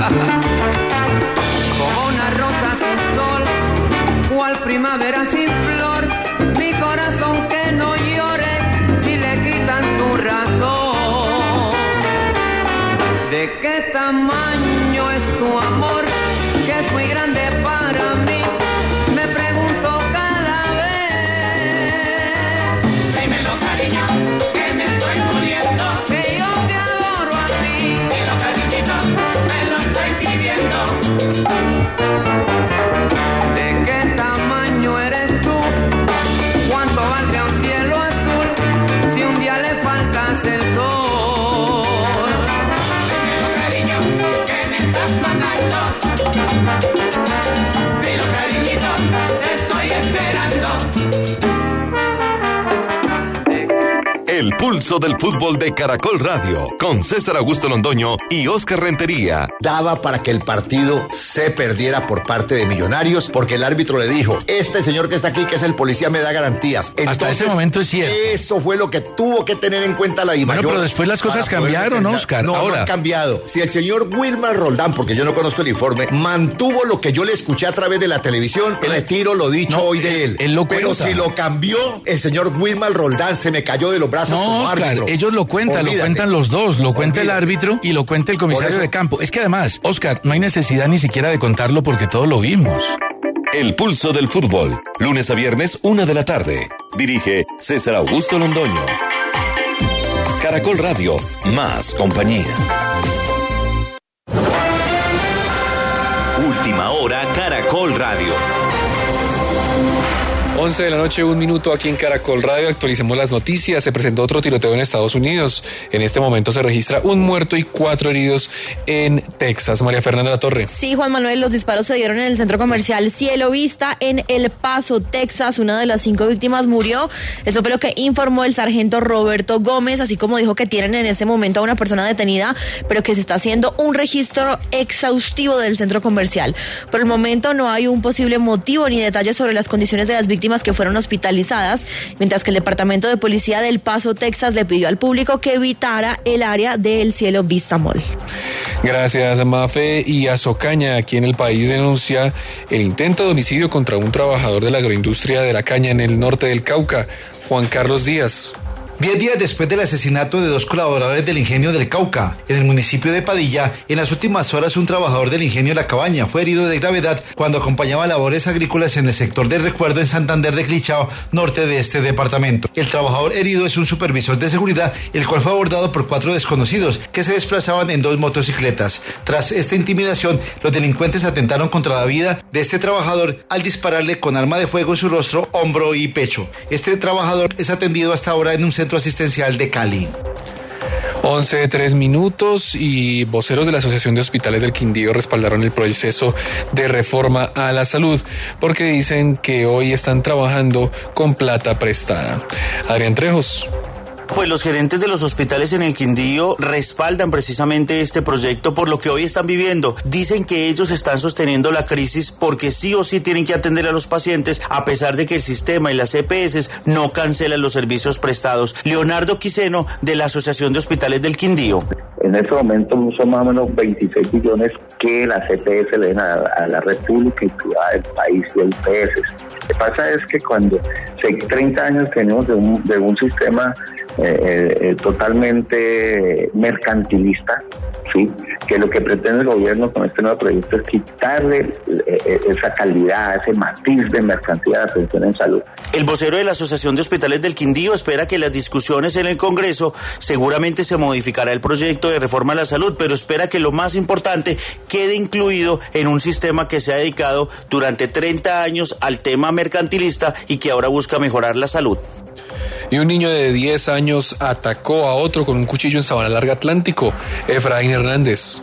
Música pulso del fútbol de Caracol Radio con César Augusto Londoño y Oscar Rentería. daba para que el partido se perdiera por parte de Millonarios porque el árbitro le dijo, este señor que está aquí, que es el policía, me da garantías. Hasta ese momento es cierto. Eso fue lo que tuvo que tener en cuenta la Bueno, DIMAYOR pero después las cosas cambiaron. Oscar. No, no Ahora. han cambiado. Si el señor Wilmar Roldán, porque yo no conozco el informe, mantuvo lo que yo le escuché a través de la televisión, retiro lo dicho No, hoy de él- él. él lo pero si lo cambió, el señor Wilmar Roldán se me cayó de los brazos No, como Oscar, ellos lo cuentan, lo cuentan los dos, lo cuenta el árbitro y lo cuenta el comisario de campo. Es que además, Oscar, no hay necesidad ni siquiera de contarlo porque todos lo vimos. El pulso del fútbol. Lunes a viernes, una de la tarde. Dirige César Augusto Londoño. Caracol Radio. Más compañía. Última hora Caracol Radio. 11 de la noche, un minuto aquí en Caracol Radio. Actualicemos las noticias. Se presentó otro tiroteo en Estados Unidos. En este momento se registra un muerto y cuatro heridos en Texas. María Fernanda La Torre. Sí, Juan Manuel, los disparos se dieron en el centro comercial Cielo Vista en El Paso, Texas. Una de las cinco víctimas murió. Eso fue lo que informó el sargento Roberto Gómez, así como dijo que tienen en ese momento a una persona detenida, pero que se está haciendo un registro exhaustivo del centro comercial. Por el momento no hay un posible motivo ni detalles sobre las condiciones de las víctimas que fueron hospitalizadas, mientras que el Departamento de Policía del Paso, Texas, le pidió al público que evitara el área del Cielo Vista Mall. Gracias, Mafe. Y Azocaña, aquí en el país, denuncia el intento de homicidio contra un trabajador de la agroindustria de la caña en el norte del Cauca, Juan Carlos Díaz. Diez días después del asesinato de dos colaboradores del ingenio del Cauca, en el municipio de Padilla, en las últimas horas un trabajador del ingenio La Cabaña fue herido de gravedad cuando acompañaba labores agrícolas en el sector de recuerdo en Santander de Clichao, norte de este departamento. El trabajador herido es un supervisor de seguridad, el cual fue abordado por cuatro desconocidos que se desplazaban en dos motocicletas. Tras esta intimidación, los delincuentes atentaron contra la vida de este trabajador al dispararle con arma de fuego en su rostro, hombro y pecho. Este trabajador es atendido hasta ahora en un centro asistencial de Cali. 11 de 3 minutos y voceros de la Asociación de Hospitales del Quindío respaldaron el proceso de reforma a la salud porque dicen que hoy están trabajando con plata prestada. Adrián Trejos. Pues los gerentes de los hospitales en el Quindío respaldan precisamente este proyecto por lo que hoy están viviendo. Dicen que ellos están sosteniendo la crisis porque sí o sí tienen que atender a los pacientes a pesar de que el sistema y las EPS no cancelan los servicios prestados. Leonardo Quiseno de la Asociación de Hospitales del Quindío. En este momento son más o menos 26 billones que las EPS le den a, la red pública y privada del país y a IPS. Lo que pasa es que cuando hace 30 años tenemos de un, de un sistema eh, eh, totalmente mercantilista, ¿sí? que lo que pretende el gobierno con este nuevo proyecto es quitarle eh, esa calidad, ese matiz de mercantilidad de atención en salud. El vocero de la Asociación de Hospitales del Quindío espera que las discusiones en el Congreso seguramente se modificará el proyecto de reforma a la salud, pero espera que lo más importante quede incluido en un sistema que se ha dedicado durante 30 años al tema mercantilista y que ahora busca mejorar la salud. Y un niño de 10 años atacó a otro con un cuchillo en Sabana Larga Atlántico. Efraín Hernández.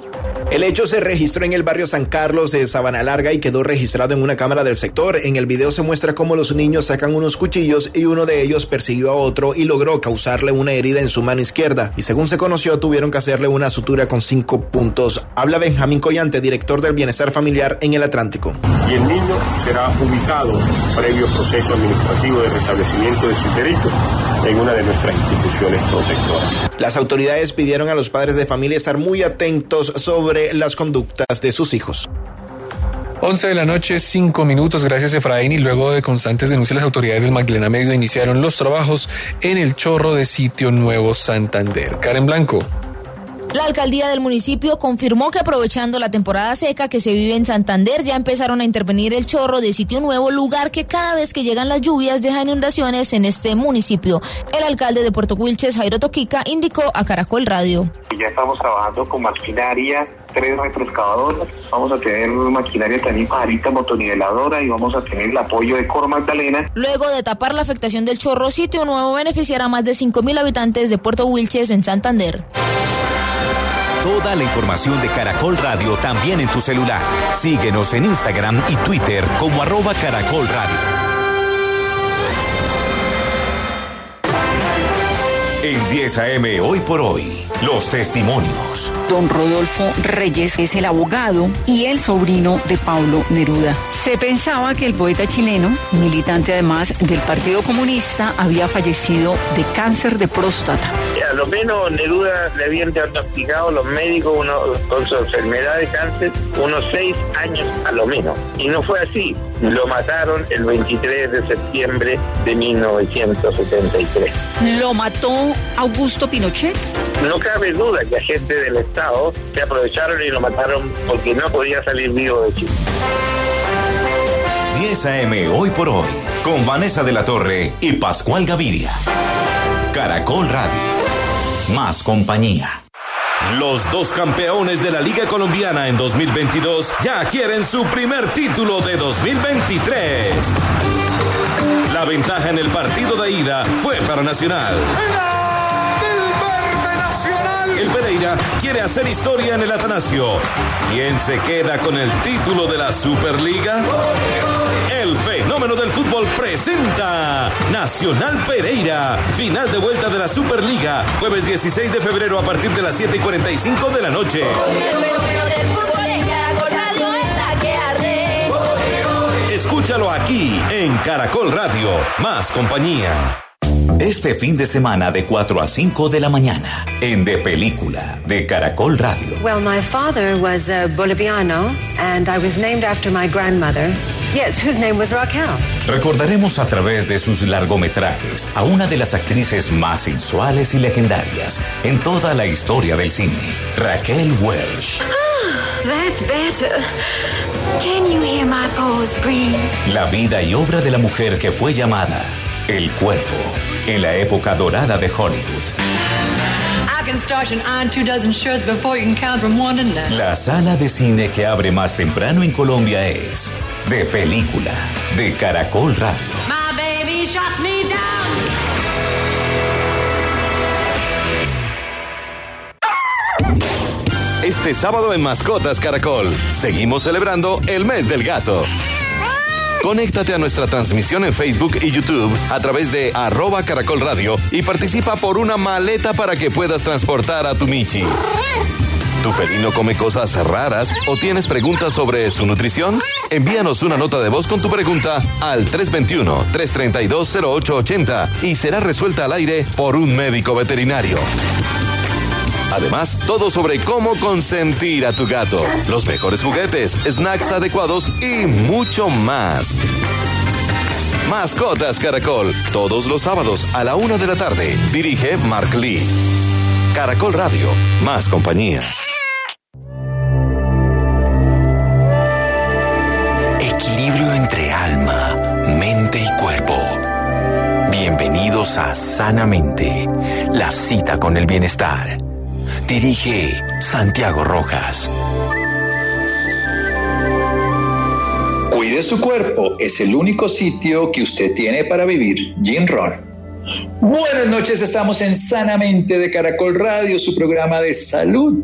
El hecho se registró en el barrio San Carlos de Sabana Larga y quedó registrado en una cámara del sector. En el video se muestra cómo los niños sacan unos cuchillos y uno de ellos persiguió a otro y logró causarle una herida en su mano izquierda. Y según se conoció, tuvieron que hacerle una sutura con cinco puntos. Habla Benjamín Collante, director del Bienestar Familiar en el Atlántico. Y el niño será ubicado previo proceso administrativo de restablecimiento de sus derechos en una de nuestras instituciones protectoras. Las autoridades pidieron a los padres de familia estar muy atentos sobre las conductas de sus hijos. 11 de la noche, 5 minutos, gracias Efraín. Y luego de constantes denuncias, las autoridades del Magdalena Medio iniciaron los trabajos en el chorro de sitio Nuevo Santander. Karen Blanco. La alcaldía del municipio confirmó que aprovechando la temporada seca que se vive en Santander ya empezaron a intervenir el chorro de sitio nuevo, lugar que cada vez que llegan las lluvias deja inundaciones en este municipio. El alcalde de Puerto Wilches, Jairo Toquica, indicó a Caracol Radio. Ya estamos trabajando con maquinaria, tres retroexcavadoras, vamos a tener maquinaria también pajarita motoniveladora y vamos a tener el apoyo de Cor Magdalena. Luego de tapar la afectación del chorro, sitio nuevo beneficiará a más de 5.000 habitantes de Puerto Wilches en Santander. Toda la información de Caracol Radio también en tu celular. Síguenos en Instagram y Twitter como arroba Caracol Radio. En 10 AM hoy por hoy, los testimonios. Don Rodolfo Reyes es el abogado y el sobrino de Pablo Neruda. Se pensaba que el poeta chileno, militante además del Partido Comunista, había fallecido de cáncer de próstata. A lo menos Neruda le habían diagnosticado los médicos uno, con su enfermedad de cáncer unos seis años a lo menos. Y no fue así. Lo mataron el 23 de septiembre de 1973. ¿Lo mató Augusto Pinochet? No cabe duda que agentes del Estado se aprovecharon y lo mataron porque no podía salir vivo de Chile. 10 AM hoy por hoy, con Vanessa de la Torre y Pascual Gaviria. Caracol Radio. Más compañía. Los dos campeones de la Liga Colombiana en 2022 ya quieren su primer título de 2023. La ventaja en el partido de ida fue para Nacional. El Pereira quiere hacer historia en el Atanasio. ¿Quién se queda con el título de la Superliga? El fenómeno del fútbol presenta Nacional Pereira, final de vuelta de la Superliga, jueves 16 de febrero a partir de las 7 y 45 de la noche. Escúchalo aquí en Caracol Radio, más compañía. Este fin de semana de 4 a 5 de la mañana, en De Película, de Caracol Radio. Well, my father was a Boliviano, and I was named after my grandmother. Yes, whose name was Raquel. Recordaremos a través de sus largometrajes a una de las actrices más sensuales y legendarias en toda la historia del cine, Raquel Welch. That's better. Can you hear my pulse breathe? La vida y obra de la mujer que fue llamada El Cuerpo, en la época dorada de Hollywood. I can start and iron two dozen shirts before you can count from one to nine. La sala de cine que abre más temprano en Colombia es De Película, de Caracol Radio. My baby shot me down. Este sábado en Mascotas Caracol, seguimos celebrando el mes del gato. Conéctate a nuestra transmisión en Facebook y YouTube a través de arroba caracol radio y participa por una maleta para que puedas transportar a tu Michi. ¿Tu felino come cosas raras o tienes preguntas sobre su nutrición? Envíanos una nota de voz con tu pregunta al 321-332-0880 y será resuelta al aire por un médico veterinario. Además, todo sobre cómo consentir a tu gato, los mejores juguetes, snacks adecuados y mucho más. Mascotas Caracol, todos los sábados a la una de la tarde. Dirige Mark Lee. Caracol Radio, más compañía. Sanamente, la cita con el bienestar. Dirige Santiago Rojas. Cuide su cuerpo, es el único sitio que usted tiene para vivir. Jim Ron. Buenas noches, estamos en Sanamente de Caracol Radio, su programa de salud.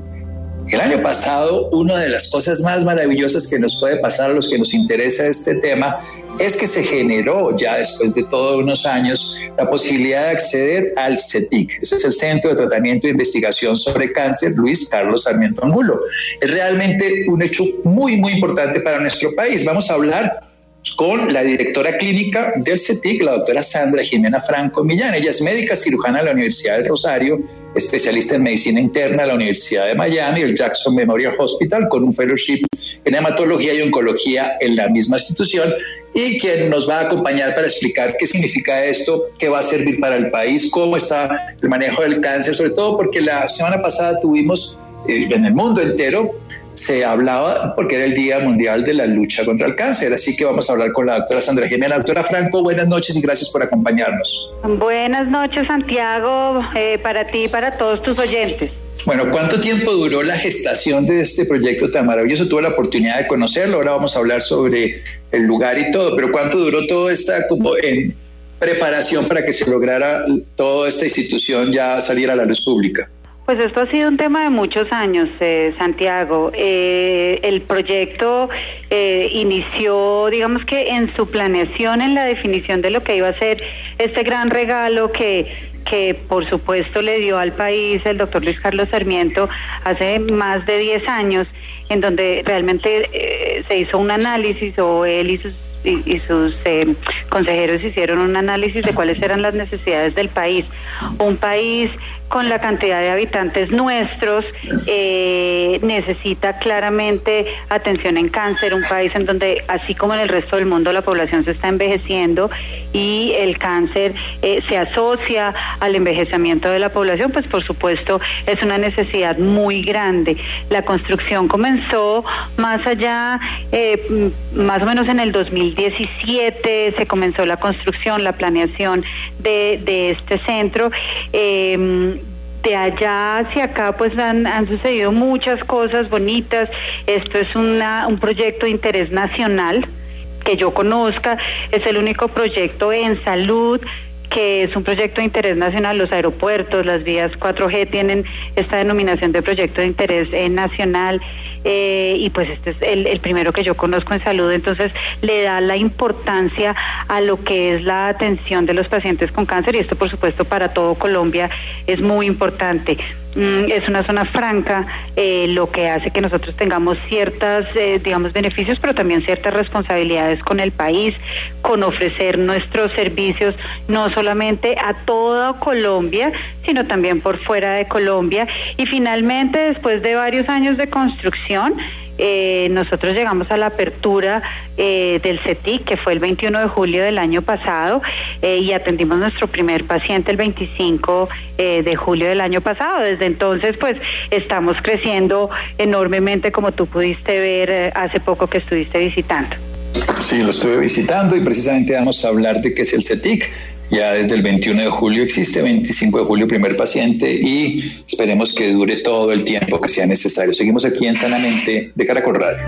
El año pasado, una de las cosas más maravillosas que nos puede pasar a los que nos interesa este tema es que se generó ya después de todos unos años la posibilidad de acceder al CETIC. Ese es el Centro de Tratamiento e Investigación sobre Cáncer Luis Carlos Sarmiento Angulo. Es realmente un hecho muy, muy importante para nuestro país. Vamos a hablar con la directora clínica del CETIC, la doctora Sandra Jimena Franco Millán. Ella es médica cirujana de la Universidad del Rosario, especialista en medicina interna de la Universidad de Miami, el Jackson Memorial Hospital, con un fellowship en hematología y oncología en la misma institución y quien nos va a acompañar para explicar qué significa esto, qué va a servir para el país, cómo está el manejo del cáncer, sobre todo porque la semana pasada tuvimos eh, en el mundo entero se hablaba porque era el Día Mundial de la Lucha contra el Cáncer. Así que vamos a hablar con la doctora Sandra Jimena. Doctora Franco, buenas noches y gracias por acompañarnos. Buenas noches, Santiago, eh, para ti y para todos tus oyentes. Bueno, ¿cuánto tiempo duró la gestación de este proyecto tan maravilloso? Tuve la oportunidad de conocerlo, ahora vamos a hablar sobre el lugar y todo, pero ¿cuánto duró todo esta como en preparación para que se lograra toda esta institución ya salir a la luz pública? Pues esto ha sido un tema de muchos años, eh, Santiago. Eh, el proyecto eh, inició, digamos que en su planeación, en la definición de lo que iba a ser este gran regalo que, que por supuesto le dio al país el doctor Luis Carlos Sarmiento hace más de 10 años, en donde realmente se hizo un análisis o él y sus y, sus consejeros hicieron un análisis de cuáles eran las necesidades del país. Un país con la cantidad de habitantes nuestros, eh, necesita claramente atención en cáncer, un país en donde, así como en el resto del mundo, la población se está envejeciendo y el cáncer eh, se asocia al envejecimiento de la población, pues por supuesto es una necesidad muy grande. La construcción comenzó más allá, eh, más o menos en el 2017 se comenzó la construcción, la planeación de, de este centro de allá hacia acá pues han, sucedido muchas cosas bonitas. Esto es una, un proyecto de interés nacional que yo conozca, es el único proyecto en salud que es un proyecto de interés nacional, los aeropuertos, las vías 4G tienen esta denominación de proyecto de interés eh, nacional eh, y pues este es el, el, primero que yo conozco en salud, entonces le da la importancia a lo que es la atención de los pacientes con cáncer y esto por supuesto para todo Colombia es muy importante. Mm, es una zona franca, eh, lo que hace que nosotros tengamos ciertas, eh, digamos, beneficios, pero también ciertas responsabilidades con el país, con ofrecer nuestros servicios no solamente a toda Colombia, sino también por fuera de Colombia. Y finalmente, después de varios años de construcción, eh, nosotros llegamos a la apertura eh, del CETIC, que fue el 21 de julio del año pasado, eh, y atendimos nuestro primer paciente el 25 eh, de julio del año pasado. Desde entonces, pues, estamos creciendo enormemente, como tú pudiste ver eh, hace poco que estuviste visitando. Sí, lo estuve visitando y precisamente vamos a hablar de qué es el CETIC. Ya desde el 21 de julio existe, 25 de julio primer paciente y esperemos que dure todo el tiempo que sea necesario. Seguimos aquí en Sanamente de Caracol Radio.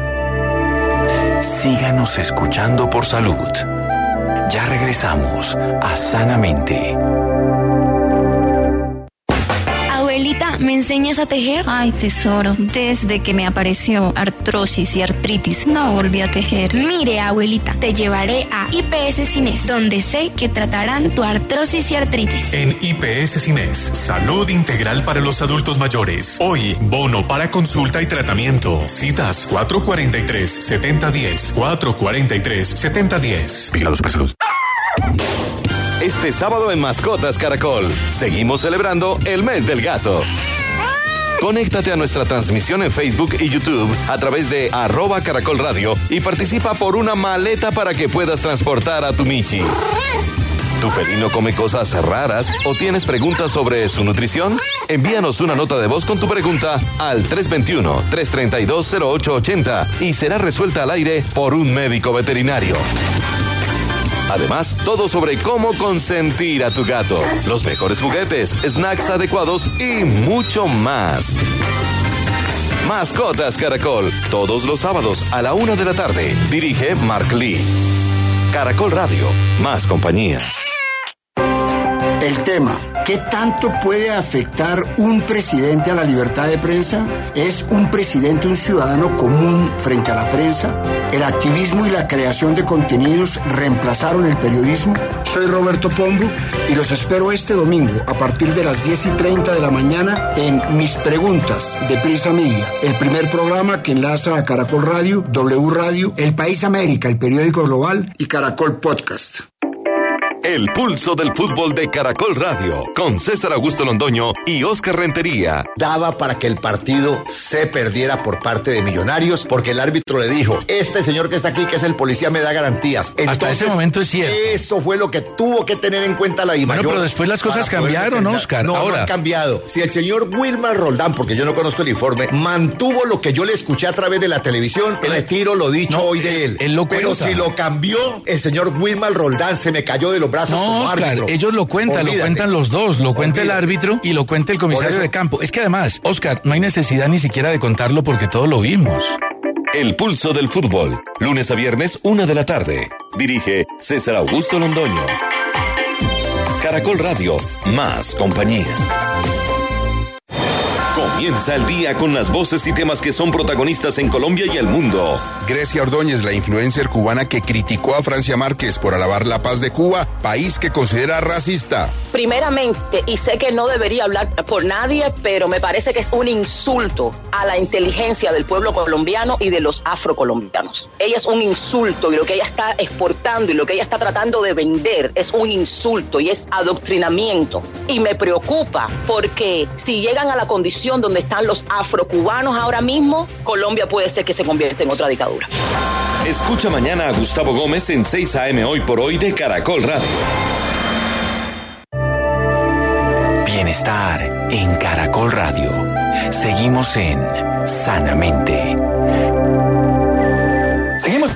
Síganos escuchando por salud. Ya regresamos a Sanamente. ¿Me enseñas a tejer? Ay, tesoro, desde que me apareció artrosis y artritis, no volví a tejer. Mire, abuelita, te llevaré a IPS Cines, donde sé que tratarán tu artrosis y artritis. En IPS Cines, salud integral para los adultos mayores. Hoy, bono para consulta y tratamiento. Citas 443-7010, 443-7010. Vigilados por salud. Este sábado en Mascotas Caracol, seguimos celebrando el mes del gato. Conéctate a nuestra transmisión en Facebook y YouTube a través de arroba caracol radio y participa por una maleta para que puedas transportar a tu Michi. ¿Tu felino come cosas raras o tienes preguntas sobre su nutrición? Envíanos una nota de voz con tu pregunta al 321-332-0880 y será resuelta al aire por un médico veterinario. Además, todo sobre cómo consentir a tu gato, los mejores juguetes, snacks adecuados y mucho más. Mascotas Caracol, todos los sábados a la una de la tarde. Dirige Mark Lee. Caracol Radio, más compañía. El tema ¿Qué tanto puede afectar un presidente a la libertad de prensa? ¿Es un presidente un ciudadano común frente a la prensa? ¿El activismo y la creación de contenidos reemplazaron el periodismo? Soy Roberto Pombo y los espero este domingo a partir de las 10 y 30 de la mañana en Mis Preguntas de Prisa Media, el primer programa que enlaza a Caracol Radio, W Radio, El País América, el periódico global y Caracol Podcast. El pulso del fútbol de Caracol Radio, con César Augusto Londoño y Oscar Rentería. Daba para que el partido se perdiera por parte de Millonarios, porque el árbitro le dijo, este señor que está aquí, que es el policía, me da garantías. Hasta Entonces, ese momento es cierto. Eso fue lo que tuvo que tener en cuenta la Bueno, DIMAYOR pero después las cosas cambiaron. Oscar. No, no Ahora- han cambiado. Si el señor Wilmar Roldán, porque yo no conozco el informe, mantuvo lo que yo le escuché a través de la televisión, retiro lo dicho hoy de él. él lo pero si lo cambió, el señor Wilmar Roldán se me cayó de los brazos No, como Oscar, árbitro. ellos lo cuentan, lo cuentan los dos, lo cuenta el árbitro y lo cuenta el comisario de campo. Es que además, Oscar, no hay necesidad ni siquiera de contarlo porque todo lo vimos. El pulso del fútbol, lunes a viernes, una de la tarde. Dirige César Augusto Londoño. Caracol Radio, más compañía. Comienza el día con las voces y temas que son protagonistas en Colombia y el mundo. Grecia Ordóñez, la influencer cubana que criticó a Francia Márquez por alabar la paz de Cuba, país que considera racista. Primeramente, y sé que no debería hablar por nadie, pero me parece que es un insulto a la inteligencia del pueblo colombiano y de los afrocolombianos. Ella es un insulto y lo que ella está exportando y lo que ella está tratando de vender es un insulto y es adoctrinamiento. Y me preocupa porque si llegan a la condición donde están los afrocubanos ahora mismo, Colombia puede ser que se convierta en otra dictadura. Escucha mañana a Gustavo Gómez en 6 a.m. hoy por hoy de Caracol Radio. Bienestar en Caracol Radio. Seguimos en Sanamente.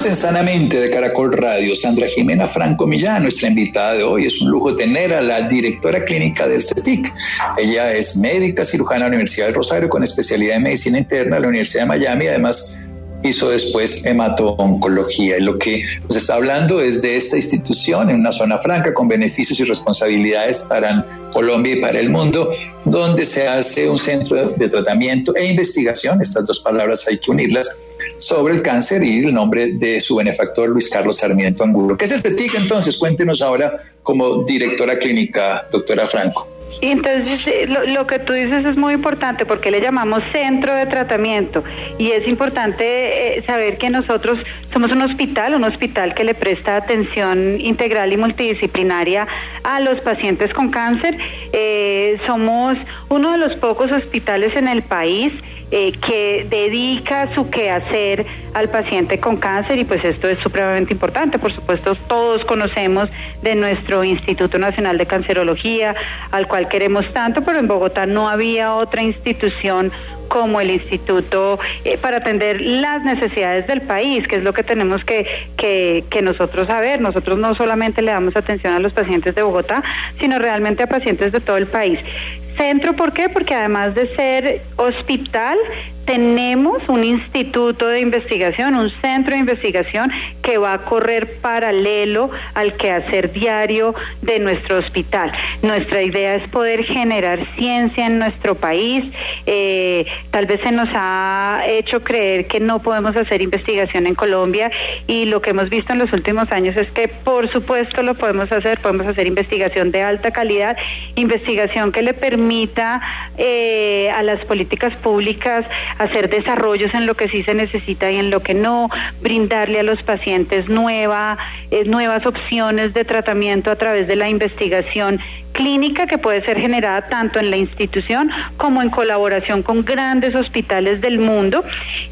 En Sanamente de Caracol Radio. Sandra Jimena Franco Millán, nuestra invitada de hoy. Es un lujo tener a la directora clínica del CETIC. Ella es médica cirujana de la Universidad del Rosario con especialidad en medicina interna de la Universidad de Miami. Además, hizo después hemato-oncología. Y lo que nos está hablando es de esta institución en una zona franca con beneficios y responsabilidades para Colombia y para el mundo, donde se hace un centro de tratamiento e investigación, estas dos palabras hay que unirlas, sobre el cáncer y el nombre de su benefactor Luis Carlos Sarmiento Angulo. ¿Qué es el CETIC entonces? Cuéntenos ahora como directora clínica, doctora Franco. Entonces lo, lo que tú dices es muy importante porque le llamamos centro de tratamiento y es importante eh, saber que nosotros somos un hospital, un hospital que le presta atención integral y multidisciplinaria a los pacientes con cáncer. Eh, somos uno de los pocos hospitales en el país eh, que dedica su quehacer al paciente con cáncer y pues esto es supremamente importante. Por supuesto, todos conocemos de nuestro Instituto Nacional de Cancerología, al cual queremos tanto, pero en Bogotá no había otra institución como el instituto eh, para atender las necesidades del país, que es lo que tenemos que, que, que nosotros saber. Nosotros no solamente le damos atención a los pacientes de Bogotá, sino realmente a pacientes de todo el país. Centro, ¿por qué? Porque además de ser hospital, tenemos un instituto de investigación, un centro de investigación que va a correr paralelo al quehacer diario de nuestro hospital. Nuestra idea es poder generar ciencia en nuestro país. Eh, tal vez se nos ha hecho creer que no podemos hacer investigación en Colombia y lo que hemos visto en los últimos años es que por supuesto lo podemos hacer, podemos hacer investigación de alta calidad, investigación que le permita eh, a las políticas públicas hacer desarrollos en lo que sí se necesita y en lo que no, brindarle a los pacientes nueva, eh, nuevas opciones de tratamiento a través de la investigación clínica que puede ser generada tanto en la institución como en colaboración con grandes hospitales del mundo.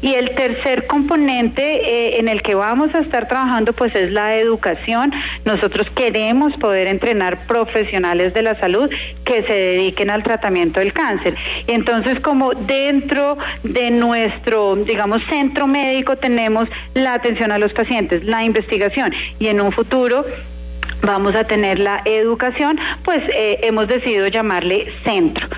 Y el tercer componente eh, en el que vamos a estar trabajando pues es la educación. Nosotros queremos poder entrenar profesionales de la salud que se dediquen al tratamiento del cáncer. Entonces como dentro de nuestro, digamos, centro médico tenemos la atención a los pacientes, la investigación y en un futuro vamos a tener la educación, pues eh, hemos decidido llamarle centro.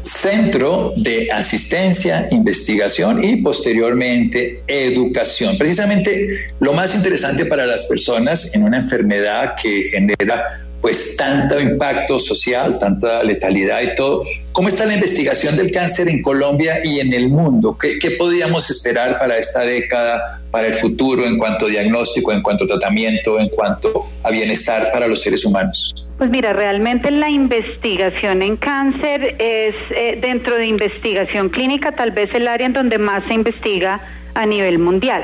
Centro de Asistencia, Investigación y posteriormente Educación. Precisamente lo más interesante para las personas en una enfermedad que genera pues tanto impacto social, tanta letalidad y todo. ¿Cómo está la investigación del cáncer en Colombia y en el mundo? ¿Qué, qué podríamos esperar para esta década, para el futuro en cuanto a diagnóstico, en cuanto a tratamiento, en cuanto a bienestar para los seres humanos? Pues mira, realmente la investigación en cáncer es eh, dentro de investigación clínica tal vez el área en donde más se investiga a nivel mundial.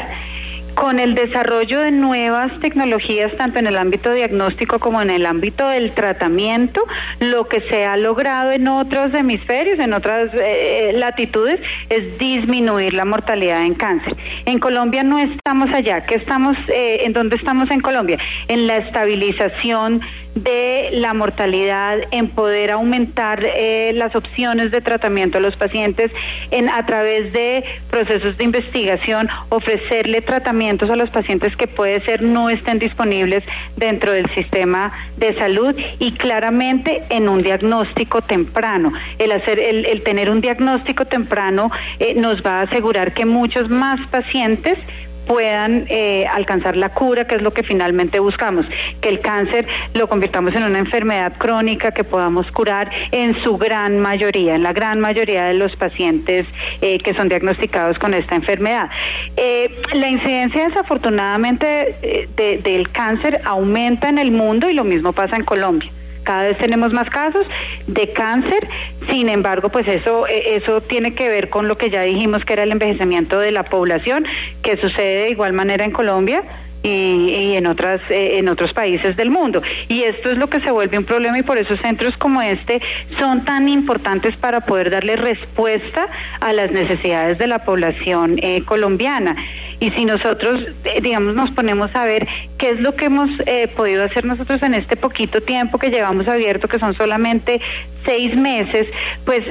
Con el desarrollo de nuevas tecnologías, tanto en el ámbito diagnóstico como en el ámbito del tratamiento, lo que se ha logrado en otros hemisferios, en otras eh, latitudes, es disminuir la mortalidad en cáncer. En Colombia no estamos allá. ¿Qué estamos, eh, ¿En dónde estamos en Colombia? En la estabilización de la mortalidad, en poder aumentar eh, las opciones de tratamiento a los pacientes, en a través de procesos de investigación, ofrecerle a los pacientes que puede ser no estén disponibles dentro del sistema de salud y claramente en un diagnóstico temprano. El hacer, el, el tener un diagnóstico temprano eh, nos va a asegurar que muchos más pacientes puedan eh, alcanzar la cura, que es lo que finalmente buscamos, que el cáncer lo convirtamos en una enfermedad crónica que podamos curar en su gran mayoría, en la gran mayoría de los pacientes eh, que son diagnosticados con esta enfermedad. Eh, la incidencia desafortunadamente del cáncer aumenta en el mundo y lo mismo pasa en Colombia cada vez tenemos más casos de cáncer, sin embargo, pues eso, eh, eso tiene que ver con lo que ya dijimos que era el envejecimiento de la población, que sucede de igual manera en Colombia y, en otras eh, en otros países del mundo. Y esto es lo que se vuelve un problema y por eso centros como este son tan importantes para poder darle respuesta a las necesidades de la población eh, colombiana. Y si nosotros eh, digamos nos ponemos a ver qué es lo que hemos podido hacer nosotros en este poquito tiempo que llevamos abierto que son solamente seis meses pues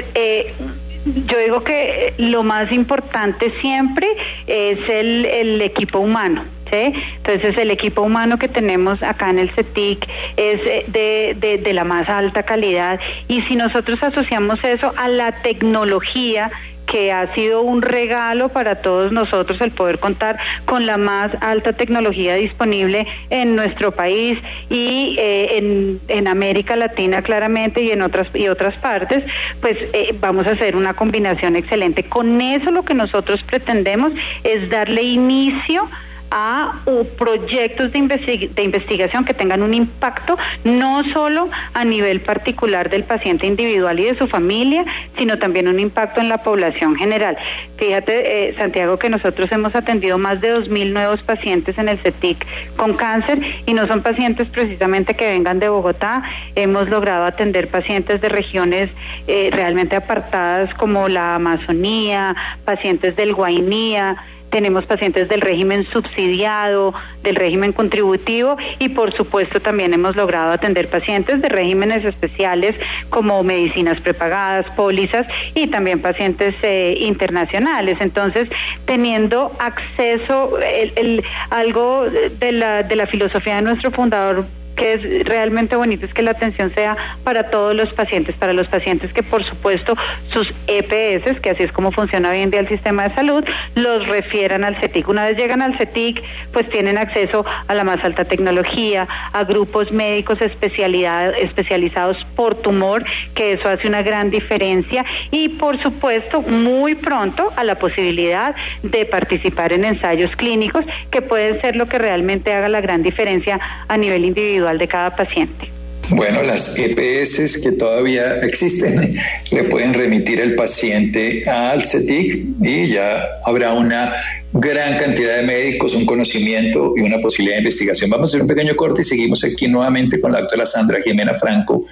yo digo que lo más importante siempre es el, el equipo humano entonces el equipo humano que tenemos acá en el CETIC es eh, de, de, la más alta calidad. Y si nosotros asociamos eso a la tecnología que ha sido un regalo para todos nosotros el poder contar con la más alta tecnología disponible en nuestro país y eh, en, en, América Latina claramente y en otras y otras partes, pues eh, vamos a hacer una combinación excelente. Con eso lo que nosotros pretendemos es darle inicio a proyectos de, de, investigación que tengan un impacto no solo a nivel particular del paciente individual y de su familia, sino también un impacto en la población general. Fíjate, eh, Santiago, que nosotros hemos atendido más de 2.000 nuevos pacientes en el CETIC con cáncer y no son pacientes precisamente que vengan de Bogotá. Hemos logrado atender pacientes de regiones eh, realmente apartadas como la Amazonía, pacientes del Guainía, tenemos pacientes del régimen subsidiado, del régimen contributivo y por supuesto también hemos logrado atender pacientes de regímenes especiales como medicinas prepagadas, pólizas y también pacientes eh, internacionales. Entonces, teniendo acceso, el, algo de la, de la filosofía de nuestro fundador que es realmente bonito es que la atención sea para todos los pacientes, para los pacientes que por supuesto sus EPS, que así es como funciona hoy en día el sistema de salud, los refieran al CETIC. Una vez llegan al CETIC, pues tienen acceso a la más alta tecnología, a grupos médicos especializados por tumor, que eso hace una gran diferencia, y por supuesto muy pronto a la posibilidad de participar en ensayos clínicos, que pueden ser lo que realmente haga la gran diferencia a nivel individual de cada paciente. Bueno, las EPS que todavía existen le pueden remitir el paciente al CETIC y ya habrá una gran cantidad de médicos, un conocimiento y una posibilidad de investigación. Vamos a hacer un pequeño corte y seguimos aquí nuevamente con la doctora Sandra Jimena Franco,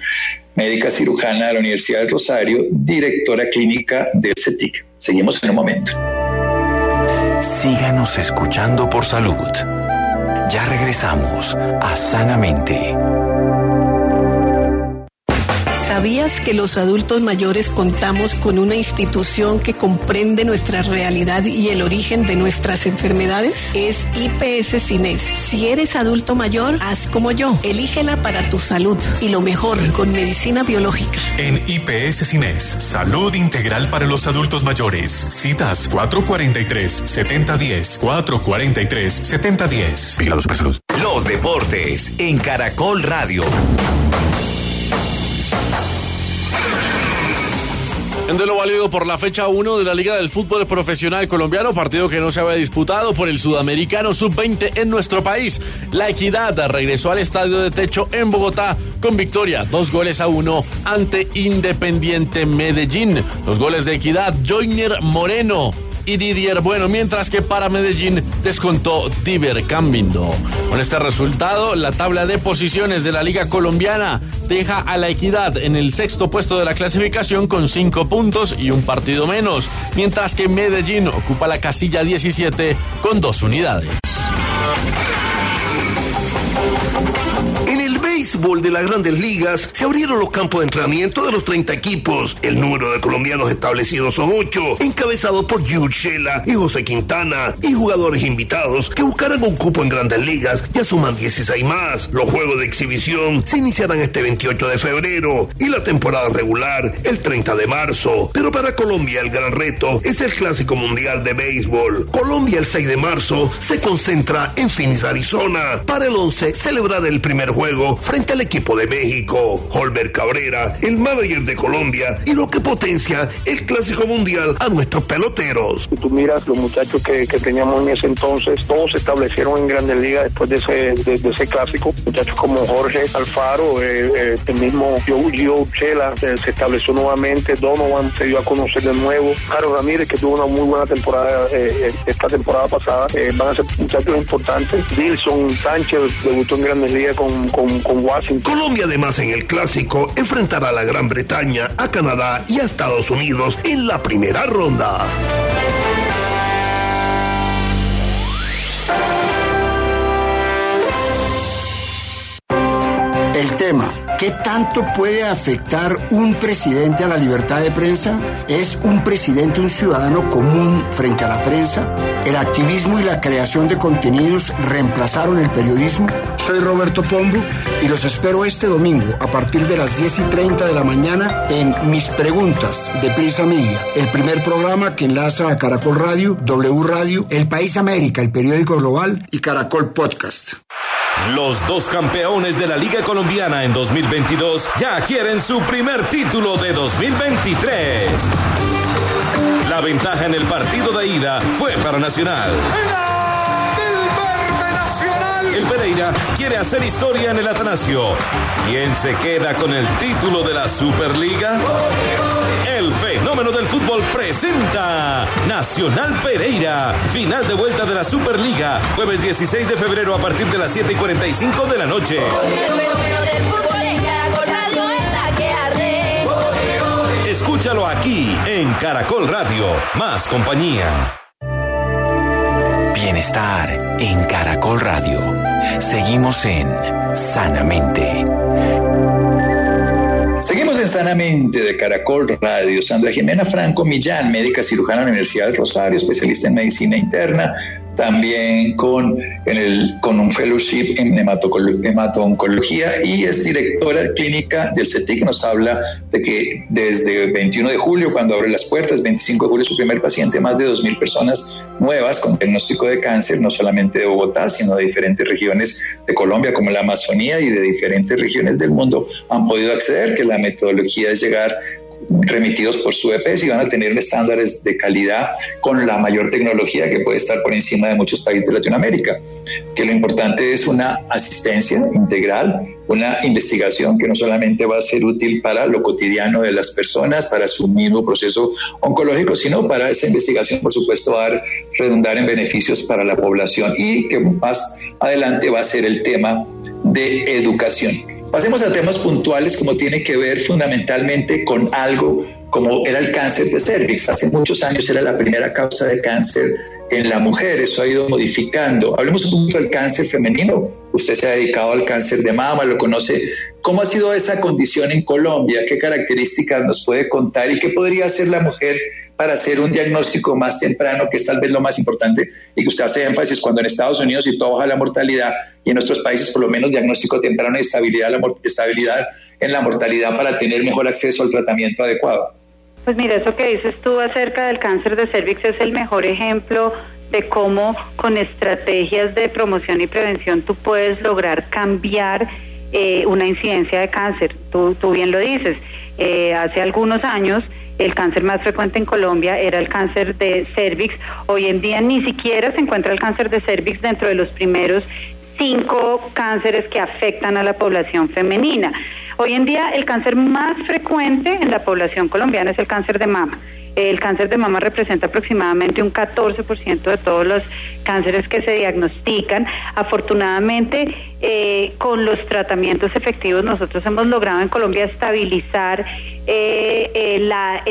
médica cirujana de la Universidad del Rosario, directora clínica del CETIC. Seguimos en un momento. Síganos escuchando por salud. Ya regresamos a Sanamente. ¿Sabías que los adultos mayores contamos con una institución que comprende nuestra realidad y el origen de nuestras enfermedades? Es IPS Cines. Si eres adulto mayor, haz como yo. Elígela para tu salud y lo mejor con medicina biológica. En IPS Cines, salud integral para los adultos mayores. Citas 443-7010, 443-7010. Vigilado Supersalud. Los deportes en Caracol Radio. En duelo válido por la fecha 1 de la Liga del Fútbol Profesional Colombiano, partido que no se había disputado por el Sudamericano Sub-20 en nuestro país. La Equidad regresó al estadio de techo en Bogotá con victoria, dos goles a uno ante Independiente Medellín. Los goles de Equidad, Joyner Moreno y Didier Bueno, mientras que para Medellín descontó Diver Cambindo. Con este resultado, la tabla de posiciones de la Liga Colombiana deja a la Equidad en el sexto puesto de la clasificación con cinco puntos y un partido menos, mientras que Medellín ocupa la casilla 17 con dos unidades. Béisbol de las grandes ligas se abrieron los campos de entrenamiento de los 30 equipos. El número de colombianos establecidos son 8, encabezados por Jude Shela y José Quintana, y jugadores invitados que buscarán un cupo en grandes ligas ya suman 16 más. Los juegos de exhibición se iniciarán este 28 de febrero y la temporada regular el 30 de marzo. Pero para Colombia el gran reto es el Clásico Mundial de Béisbol. Colombia el 6 de marzo se concentra en Phoenix, Arizona. Para el 11 celebrar el primer juego frente al equipo de México. Holber Cabrera, el manager de Colombia y lo que potencia el Clásico Mundial a nuestros peloteros. Tú miras los muchachos que, que teníamos en ese entonces, todos se establecieron en Grandes Ligas después de ese, de, ese clásico. Muchachos como Jorge Alfaro, eh, eh, el mismo Gio Chela eh, se estableció nuevamente, Donovan se dio a conocer de nuevo, Caro Ramírez que tuvo una muy buena temporada esta temporada pasada, van a ser muchachos importantes. Wilson Sánchez debutó en Grandes Ligas con, con, con Washington. Colombia además en el clásico enfrentará a la Gran Bretaña, a Canadá y a Estados Unidos en la primera ronda. El tema, ¿qué tanto puede afectar un presidente a la libertad de prensa? ¿Es un presidente un ciudadano común frente a la prensa? ¿El activismo y la creación de contenidos reemplazaron el periodismo? Soy Roberto Pombo y los espero este domingo a partir de las 10 y 30 de la mañana en Mis Preguntas de Prisa Media, el primer programa que enlaza a Caracol Radio, W Radio, El País América, el periódico global y Caracol Podcast. Los dos campeones de la Liga Colombiana en 2022 ya quieren su primer título de 2023. La ventaja en el partido de ida fue para Nacional. El Pereira quiere hacer historia en el Atanasio. ¿Quién se queda con el título de la Superliga? El fenómeno del fútbol presenta Nacional Pereira, final de vuelta de la Superliga, jueves 16 de febrero a partir de las 7 y 45 de la noche. Escúchalo aquí en Caracol Radio, más compañía. Bienestar en Caracol Radio. Seguimos en Sanamente. Seguimos en Sanamente de Caracol Radio. Sandra Jimena Franco Millán, médica cirujana de la Universidad del Rosario, especialista en medicina interna, también con, en el, con un fellowship en hemato-oncología y es directora clínica del CETIC. Nos habla de que desde el 21 de julio, cuando abre las puertas, 25 de julio, su primer paciente, más de 2.000 personas nuevas con diagnóstico de cáncer, no solamente de Bogotá, sino de diferentes regiones de Colombia, como la Amazonía y de diferentes regiones del mundo, han podido acceder, que la metodología es llegar remitidos por su EPS y van a tener estándares de calidad con la mayor tecnología que puede estar por encima de muchos países de Latinoamérica. Que lo importante es una asistencia integral, una investigación que no solamente va a ser útil para lo cotidiano de las personas, para su mismo proceso oncológico, sino para esa investigación, por supuesto, va a redundar en beneficios para la población y que más adelante va a ser el tema de educación Pasemos a temas puntuales como tiene que ver fundamentalmente con algo como era el cáncer de cervix. Hace muchos años era la primera causa de cáncer en la mujer, eso ha ido modificando. Hablemos un poco del cáncer femenino. Usted se ha dedicado al cáncer de mama, lo conoce. ¿Cómo ha sido esa condición en Colombia? ¿Qué características nos puede contar y qué podría hacer la mujer para hacer un diagnóstico más temprano, que es tal vez lo más importante y que usted hace énfasis cuando en Estados Unidos y todo baja la mortalidad y en nuestros países por lo menos diagnóstico temprano y estabilidad, la estabilidad en la mortalidad para tener mejor acceso al tratamiento adecuado. Pues mira, eso que dices tú acerca del cáncer de cervix es el mejor ejemplo de cómo con estrategias de promoción y prevención tú puedes lograr cambiar eh, una incidencia de cáncer. Tú, tú bien lo dices. Eh, hace algunos años el cáncer más frecuente en Colombia era el cáncer de cervix. Hoy en día ni siquiera se encuentra el cáncer de cervix dentro de los primeros cinco cánceres que afectan a la población femenina. Hoy en día el cáncer más frecuente en la población colombiana es el cáncer de mama. El cáncer de mama representa aproximadamente un 14% de todos los cánceres que se diagnostican. Afortunadamente, eh, con los tratamientos efectivos, nosotros hemos logrado en Colombia estabilizar eh, eh, la,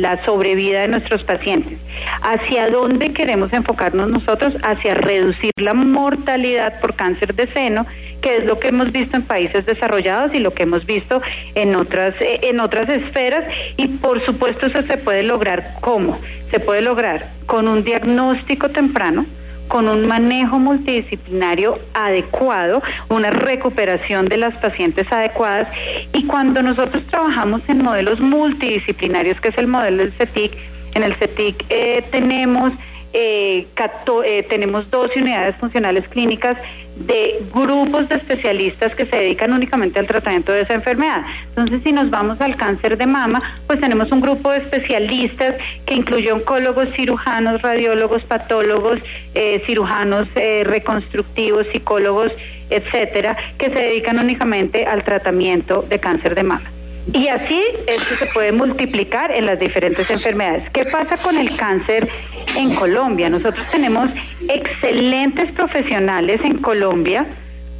la sobrevida de nuestros pacientes. ¿Hacia dónde queremos enfocarnos nosotros? Hacia reducir la mortalidad por cáncer de seno que es lo que hemos visto en países desarrollados y lo que hemos visto en otras eh, en otras esferas. Y por supuesto eso se puede lograr cómo se puede lograr con un diagnóstico temprano con un manejo multidisciplinario adecuado, una recuperación de las pacientes adecuadas. Y cuando nosotros trabajamos en modelos multidisciplinarios, que es el modelo del CETIC, en el CETIC eh, tenemos eh, eh, tenemos 12 unidades funcionales clínicas de grupos de especialistas que se dedican únicamente al tratamiento de esa enfermedad. Entonces, si nos vamos al cáncer de mama, pues tenemos un grupo de especialistas que incluye oncólogos, cirujanos, radiólogos, patólogos, eh, cirujanos eh, reconstructivos, psicólogos, etcétera, que se dedican únicamente al tratamiento de cáncer de mama. Y así esto se puede multiplicar en las diferentes enfermedades. ¿Qué pasa con el cáncer en Colombia? Nosotros tenemos excelentes profesionales en Colombia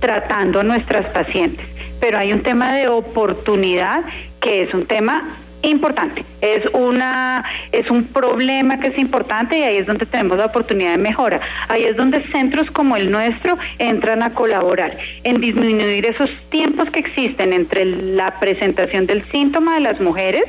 tratando a nuestras pacientes, pero hay un tema de oportunidad que es un tema importante. Es una es un problema que es importante y ahí es donde tenemos la oportunidad de mejora. Ahí es donde centros como el nuestro entran a colaborar en disminuir esos tiempos que existen entre la presentación del síntoma de las mujeres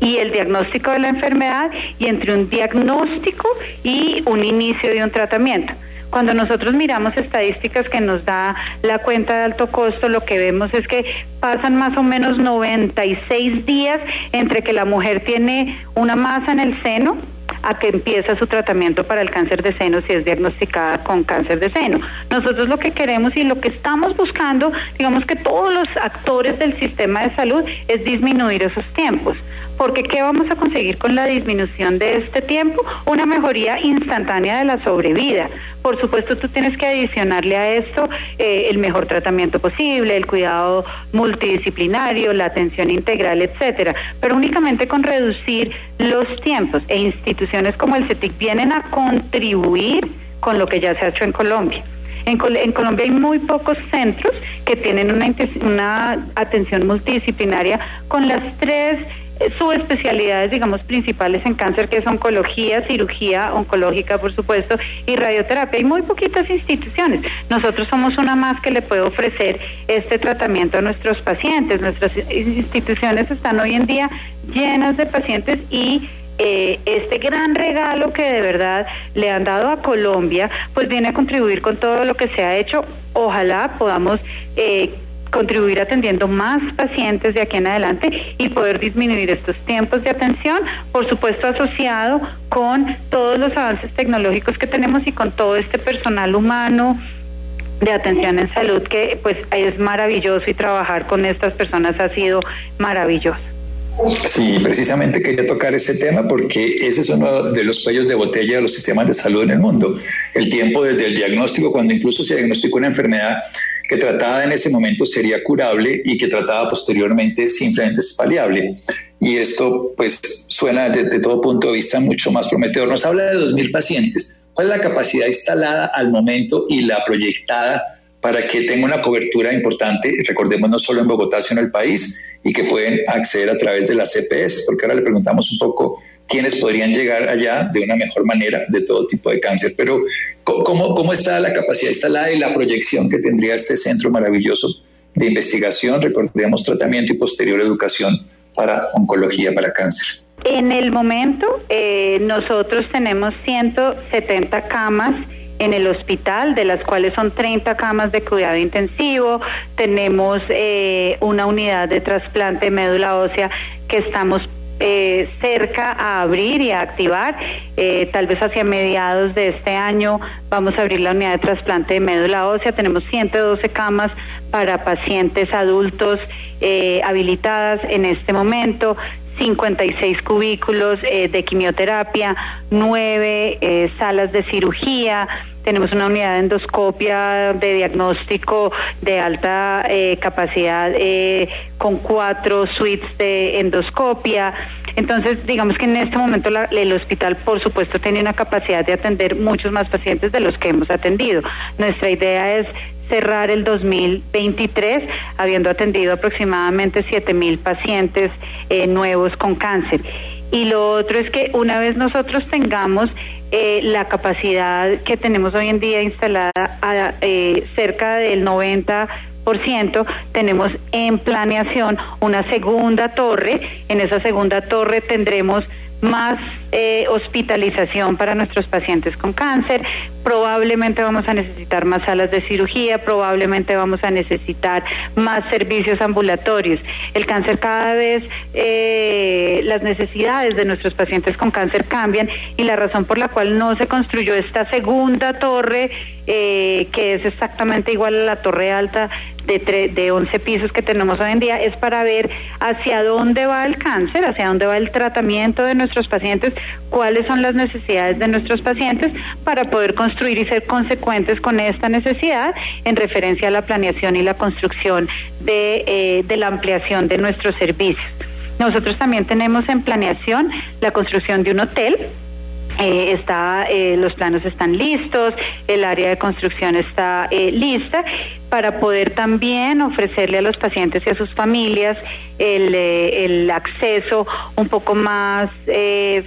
y el diagnóstico de la enfermedad y entre un diagnóstico y un inicio de un tratamiento. Cuando nosotros miramos estadísticas que nos da la cuenta de alto costo, lo que vemos es que pasan más o menos 96 días entre que la mujer tiene una masa en el seno a que empieza su tratamiento para el cáncer de seno si es diagnosticada con cáncer de seno. Nosotros lo que queremos y lo que estamos buscando, digamos que todos los actores del sistema de salud, es disminuir esos tiempos. Porque ¿qué vamos a conseguir con la disminución de este tiempo? Una mejoría instantánea de la sobrevida. Por supuesto, tú tienes que adicionarle a esto eh, el mejor tratamiento posible, el cuidado multidisciplinario, la atención integral, etcétera. Pero únicamente con reducir los tiempos e como el CETIC vienen a contribuir con lo que ya se ha hecho en Colombia. En, Colombia hay muy pocos centros que tienen una, una atención multidisciplinaria con las tres subespecialidades, digamos, principales en cáncer, que es oncología, cirugía oncológica, por supuesto, y radioterapia. Hay muy poquitas instituciones. Nosotros somos una más que le puede ofrecer este tratamiento a nuestros pacientes. Nuestras instituciones están hoy en día llenas de pacientes y eh, este gran regalo que de verdad le han dado a Colombia, pues viene a contribuir con todo lo que se ha hecho. Ojalá podamos eh, contribuir atendiendo más pacientes de aquí en adelante y poder disminuir estos tiempos de atención, por supuesto asociado con todos los avances tecnológicos que tenemos y con todo este personal humano de atención en salud que pues es maravilloso y trabajar con estas personas ha sido maravilloso. Sí, precisamente quería tocar ese tema porque ese es uno de los cuellos de botella de los sistemas de salud en el mundo. El tiempo desde el diagnóstico, cuando incluso se diagnostica una enfermedad que tratada en ese momento sería curable y que tratada posteriormente simplemente es paliable. Y esto pues suena desde todo punto de vista mucho más prometedor. Nos habla de 2.000 pacientes. ¿Cuál es la capacidad instalada al momento y la proyectada para que tenga una cobertura importante, recordemos no solo en Bogotá, sino en el país, y que pueden acceder a través de las CPS, porque ahora le preguntamos un poco quiénes podrían llegar allá de una mejor manera de todo tipo de cáncer. Pero, ¿cómo, cómo está la capacidad instalada y la proyección que tendría este centro maravilloso de investigación, recordemos tratamiento y posterior educación para oncología, para cáncer? En el momento, eh, nosotros tenemos 170 camas en el hospital, de las cuales son 30 camas de cuidado intensivo. Tenemos eh, una unidad de trasplante de médula ósea que estamos eh, cerca a abrir y a activar. Eh, tal vez hacia mediados de este año vamos a abrir la unidad de trasplante de médula ósea. Tenemos 112 camas para pacientes adultos habilitadas en este momento. 56 cubículos de quimioterapia, 9 eh, salas de cirugía, tenemos una unidad de endoscopia de diagnóstico de alta eh, capacidad con cuatro suites de endoscopia. Entonces, digamos que en este momento el hospital, por supuesto, tiene una capacidad de atender muchos más pacientes de los que hemos atendido. Nuestra idea es cerrar el 2023 habiendo atendido aproximadamente 7 mil pacientes eh, nuevos con cáncer. Y lo otro es que una vez nosotros tengamos eh, la capacidad que tenemos hoy en día instalada a, eh, cerca del 90 tenemos en planeación una segunda torre. En esa segunda torre tendremos más eh, hospitalización para nuestros pacientes con cáncer, probablemente vamos a necesitar más salas de cirugía, probablemente vamos a necesitar más servicios ambulatorios. El cáncer cada vez, eh, las necesidades de nuestros pacientes con cáncer cambian y la razón por la cual no se construyó esta segunda torre, eh, que es exactamente igual a la torre alta de, de 11 pisos que tenemos hoy en día, es para ver hacia dónde va el cáncer, hacia dónde va el tratamiento de nuestros pacientes, cuáles son las necesidades de nuestros pacientes para poder construir y ser consecuentes con esta necesidad en referencia a la planeación y la construcción de, eh, de la ampliación de nuestros servicios. Nosotros también tenemos en planeación la construcción de un hotel eh, está, eh, los planos están listos, el área de construcción está eh, lista para poder también ofrecerle a los pacientes y a sus familias el, el acceso un poco más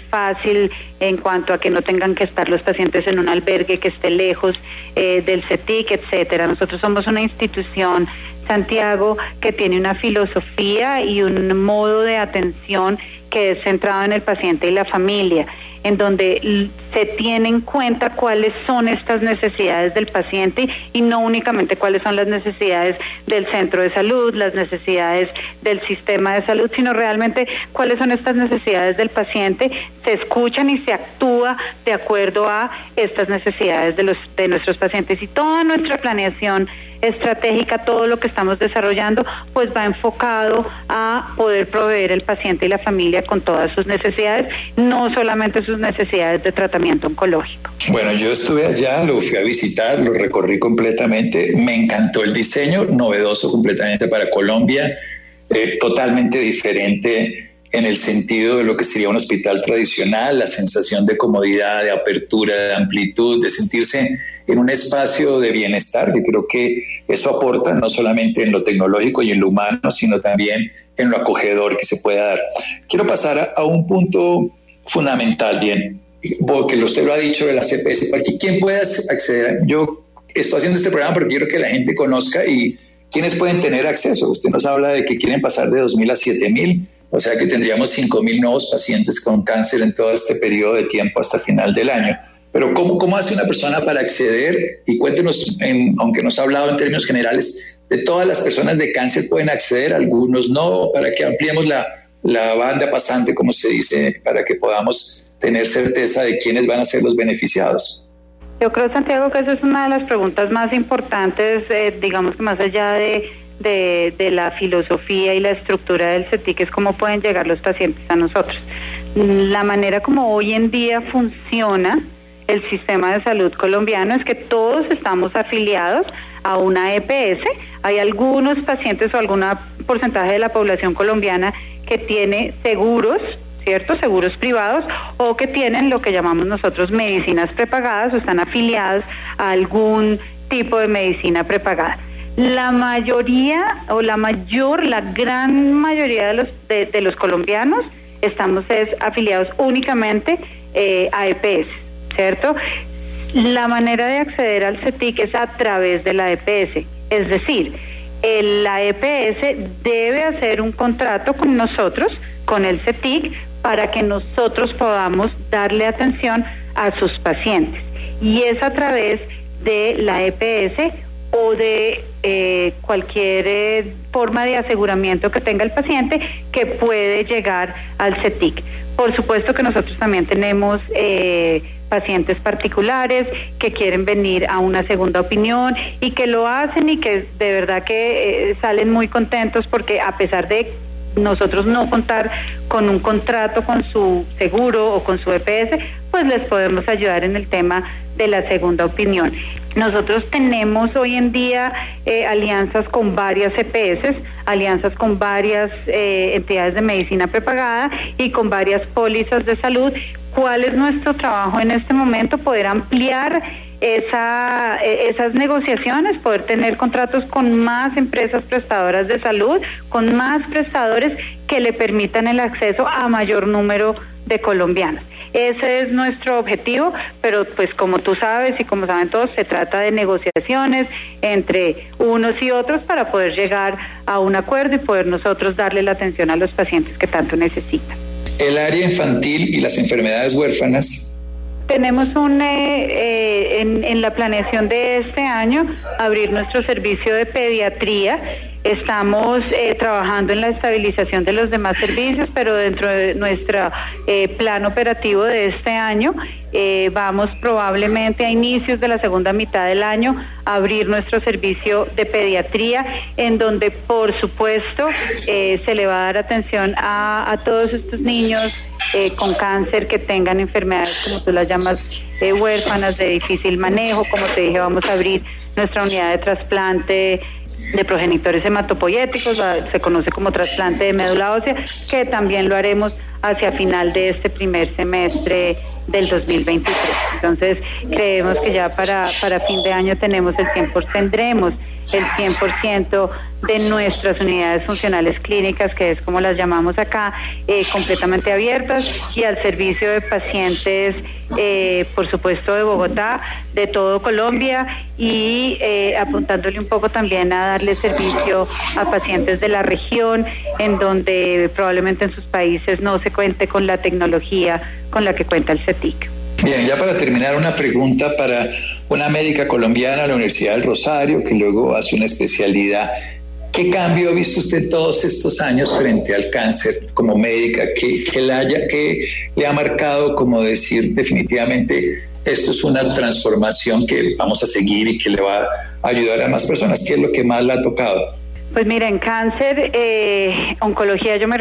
fácil en cuanto a que no tengan que estar los pacientes en un albergue que esté lejos del CETIC, etcétera. Nosotros somos una institución Santiago que tiene una filosofía y un modo de atención que es centrado en el paciente y la familia en donde se tiene en cuenta cuáles son estas necesidades del paciente y no únicamente cuáles son las necesidades del centro de salud, las necesidades del sistema de salud, sino realmente cuáles son estas necesidades del paciente, se escuchan y se actúa de acuerdo a estas necesidades de los de nuestros pacientes. Y toda nuestra planeación estratégica, todo lo que estamos desarrollando, pues va enfocado a poder proveer el paciente y la familia con todas sus necesidades, no solamente sus necesidades de tratamiento oncológico. Bueno, yo estuve allá, lo fui a visitar, lo recorrí completamente, me encantó el diseño, novedoso completamente para Colombia, eh, totalmente diferente en el sentido de lo que sería un hospital tradicional, la sensación de comodidad, de apertura, de amplitud, de sentirse en un espacio de bienestar, que creo que eso aporta no solamente en lo tecnológico y en lo humano, sino también en lo acogedor que se pueda dar. Quiero pasar a, un punto fundamental, bien, porque usted lo ha dicho de la CPS, ¿quién puede acceder? Yo estoy haciendo este programa porque quiero que la gente conozca y quiénes pueden tener acceso. Usted nos habla de que quieren pasar de 2.000 a 7.000, o sea que tendríamos 5.000 nuevos pacientes con cáncer en todo este periodo de tiempo hasta final del año. Pero ¿cómo, cómo hace una persona para acceder? Y cuéntenos, aunque nos ha hablado en términos generales, de todas las personas de cáncer pueden acceder, algunos no, para que ampliemos la, la banda pasante, como se dice, para que podamos tener certeza de quiénes van a ser los beneficiados. Yo creo, Santiago, que esa es una de las preguntas más importantes, eh, digamos que más allá de, de, de, la filosofía y la estructura del CETIC, es cómo pueden llegar los pacientes a nosotros. La manera como hoy en día funciona el sistema de salud colombiano es que todos estamos afiliados a una EPS. Hay algunos pacientes o algún porcentaje de la población colombiana que tiene seguros, ¿cierto? Seguros privados o que tienen lo que llamamos nosotros medicinas prepagadas o están afiliados a algún tipo de medicina prepagada. La mayoría o la mayor, la gran mayoría de los, de, los colombianos estamos es, afiliados únicamente eh, a EPS, ¿cierto? La manera de acceder al CETIC es a través de la EPS, es decir, la EPS debe hacer un contrato con nosotros, con el CETIC, para que nosotros podamos darle atención a sus pacientes. Y es a través de la EPS o de eh, cualquier eh, forma de aseguramiento que tenga el paciente que puede llegar al CETIC. Por supuesto que nosotros también tenemos eh, pacientes particulares que quieren venir a una segunda opinión y que lo hacen y que de verdad que salen muy contentos porque a pesar de nosotros no contar con un contrato con su seguro o con su EPS, pues les podemos ayudar en el tema de la segunda opinión. Nosotros tenemos hoy en día eh, alianzas con varias EPS, alianzas con varias eh, entidades de medicina prepagada y con varias pólizas de salud. ¿Cuál es nuestro trabajo en este momento? Poder ampliar esa, e, esas negociaciones, poder tener contratos con más empresas prestadoras de salud, con más prestadores que le permitan el acceso a mayor número de colombianos. Ese es nuestro objetivo, pero pues como tú sabes y como saben todos, se trata de negociaciones entre unos y otros para poder llegar a un acuerdo y poder nosotros darle la atención a los pacientes que tanto necesitan. El área infantil y las enfermedades huérfanas tenemos un, eh, eh, en, en, la planeación de este año abrir nuestro servicio de pediatría. Estamos eh, trabajando en la estabilización de los demás servicios, pero dentro de nuestro eh, plan operativo de este año eh, vamos probablemente a inicios de la segunda mitad del año a abrir nuestro servicio de pediatría, en donde por supuesto se le va a dar atención a, a todos estos niños con cáncer que tengan enfermedades, como tú las llamas, huérfanas de difícil manejo. Como te dije, vamos a abrir nuestra unidad de trasplante de progenitores hematopoyéticos, se conoce como trasplante de médula ósea, que también lo haremos hacia final de este primer semestre del 2023. Entonces, creemos que ya para, para fin de año tenemos el 100%, tendremos el 100% de nuestras unidades funcionales clínicas, que es como las llamamos acá, eh, completamente abiertas y al servicio de pacientes, eh, por supuesto, de Bogotá, de todo Colombia y eh, apuntándole un poco también a darle servicio a pacientes de la región, en donde probablemente en sus países no se cuente con la tecnología con la que cuenta el CETIC. Bien, ya para terminar, una pregunta para una médica colombiana de la Universidad del Rosario, que luego hace una especialidad. ¿Qué cambio ha visto usted todos estos años frente al cáncer como médica? ¿Qué, le, haya, le ha marcado como decir definitivamente esto es una transformación que vamos a seguir y que le va a ayudar a más personas? ¿Qué es lo que más le ha tocado? Pues mira, en cáncer, eh, oncología, yo me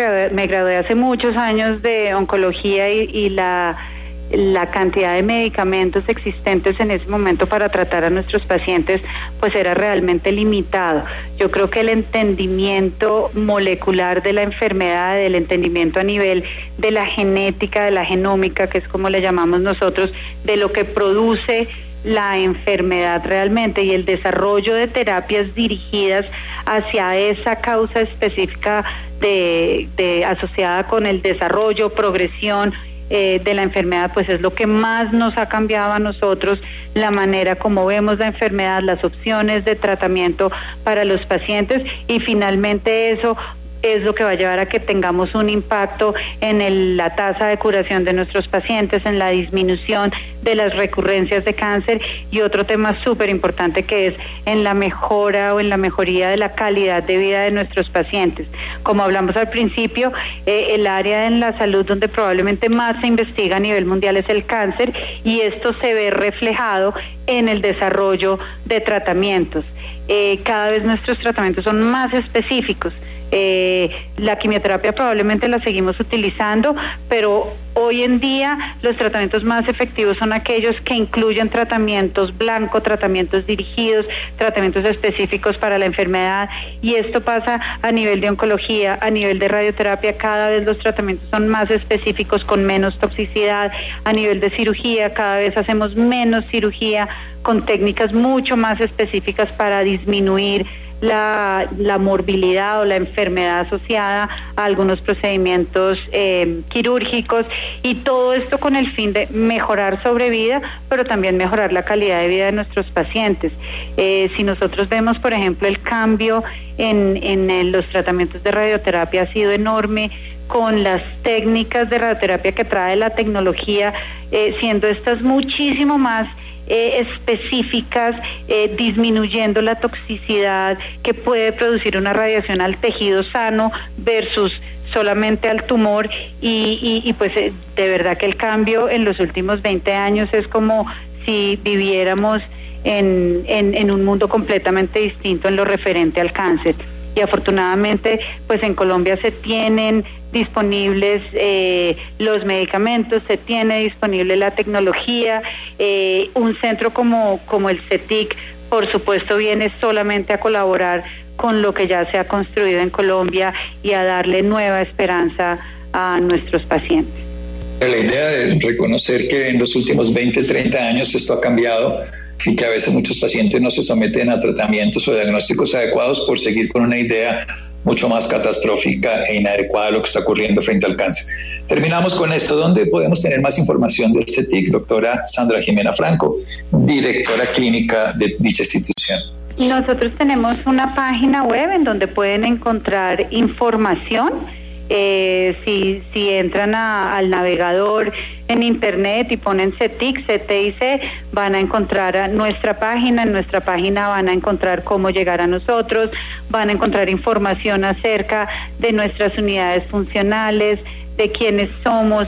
gradué, hace muchos años de oncología y la la cantidad de medicamentos existentes en ese momento para tratar a nuestros pacientes pues era realmente limitado. Yo creo que el entendimiento molecular de la enfermedad, el entendimiento a nivel de la genética, de la genómica, que es como le llamamos nosotros, de lo que produce la enfermedad realmente y el desarrollo de terapias dirigidas hacia esa causa específica de, asociada con el desarrollo, progresión eh, de la enfermedad, pues es lo que más nos ha cambiado a nosotros, la manera como vemos la enfermedad, las opciones de tratamiento para los pacientes y finalmente eso es lo que va a llevar a que tengamos un impacto en la tasa de curación de nuestros pacientes, en la disminución de las recurrencias de cáncer y otro tema súper importante que es en la mejora o en la mejoría de la calidad de vida de nuestros pacientes. Como hablamos al principio, eh, el área en la salud donde probablemente más se investiga a nivel mundial es el cáncer y esto se ve reflejado en el desarrollo de tratamientos. Eh, cada vez nuestros tratamientos son más específicos. Eh, la quimioterapia probablemente la seguimos utilizando, pero Hoy en día los tratamientos más efectivos son aquellos que incluyen tratamientos blancos, tratamientos dirigidos, tratamientos específicos para la enfermedad. Y esto pasa a nivel de oncología, a nivel de radioterapia, cada vez los tratamientos son más específicos con menos toxicidad, a nivel de cirugía cada vez hacemos menos cirugía con técnicas mucho más específicas para disminuir la, la morbilidad o la enfermedad asociada a algunos procedimientos eh, quirúrgicos y todo esto con el fin de mejorar sobrevida, pero también mejorar la calidad de vida de nuestros pacientes. Eh, si nosotros vemos, por ejemplo, el cambio en, en los tratamientos de radioterapia ha sido enorme con las técnicas de radioterapia que trae la tecnología, eh, siendo estas muchísimo más eh, específicas, eh, disminuyendo la toxicidad que puede producir una radiación al tejido sano versus solamente al tumor. Y, y, pues eh, de verdad que el cambio en los últimos 20 años es como si viviéramos en, en, en un mundo completamente distinto en lo referente al cáncer y afortunadamente pues en Colombia se tienen disponibles eh, los medicamentos, se tiene disponible la tecnología, eh, un centro como, como el CETIC por supuesto viene solamente a colaborar con lo que ya se ha construido en Colombia y a darle nueva esperanza a nuestros pacientes. La idea de reconocer que en los últimos 20, 30 años esto ha cambiado y que a veces muchos pacientes no se someten a tratamientos o diagnósticos adecuados por seguir con una idea mucho más catastrófica e inadecuada a lo que está ocurriendo frente al cáncer. Terminamos con esto. ¿Dónde podemos tener más información del CETIC? Doctora Sandra Jimena Franco, directora clínica de dicha institución. Nosotros tenemos una página web en donde pueden encontrar información eh, si, si entran al navegador en internet y ponen CETIC, CTIC, van a encontrar nuestra página, en nuestra página van a encontrar cómo llegar a nosotros, van a encontrar información acerca de nuestras unidades funcionales, de quiénes somos,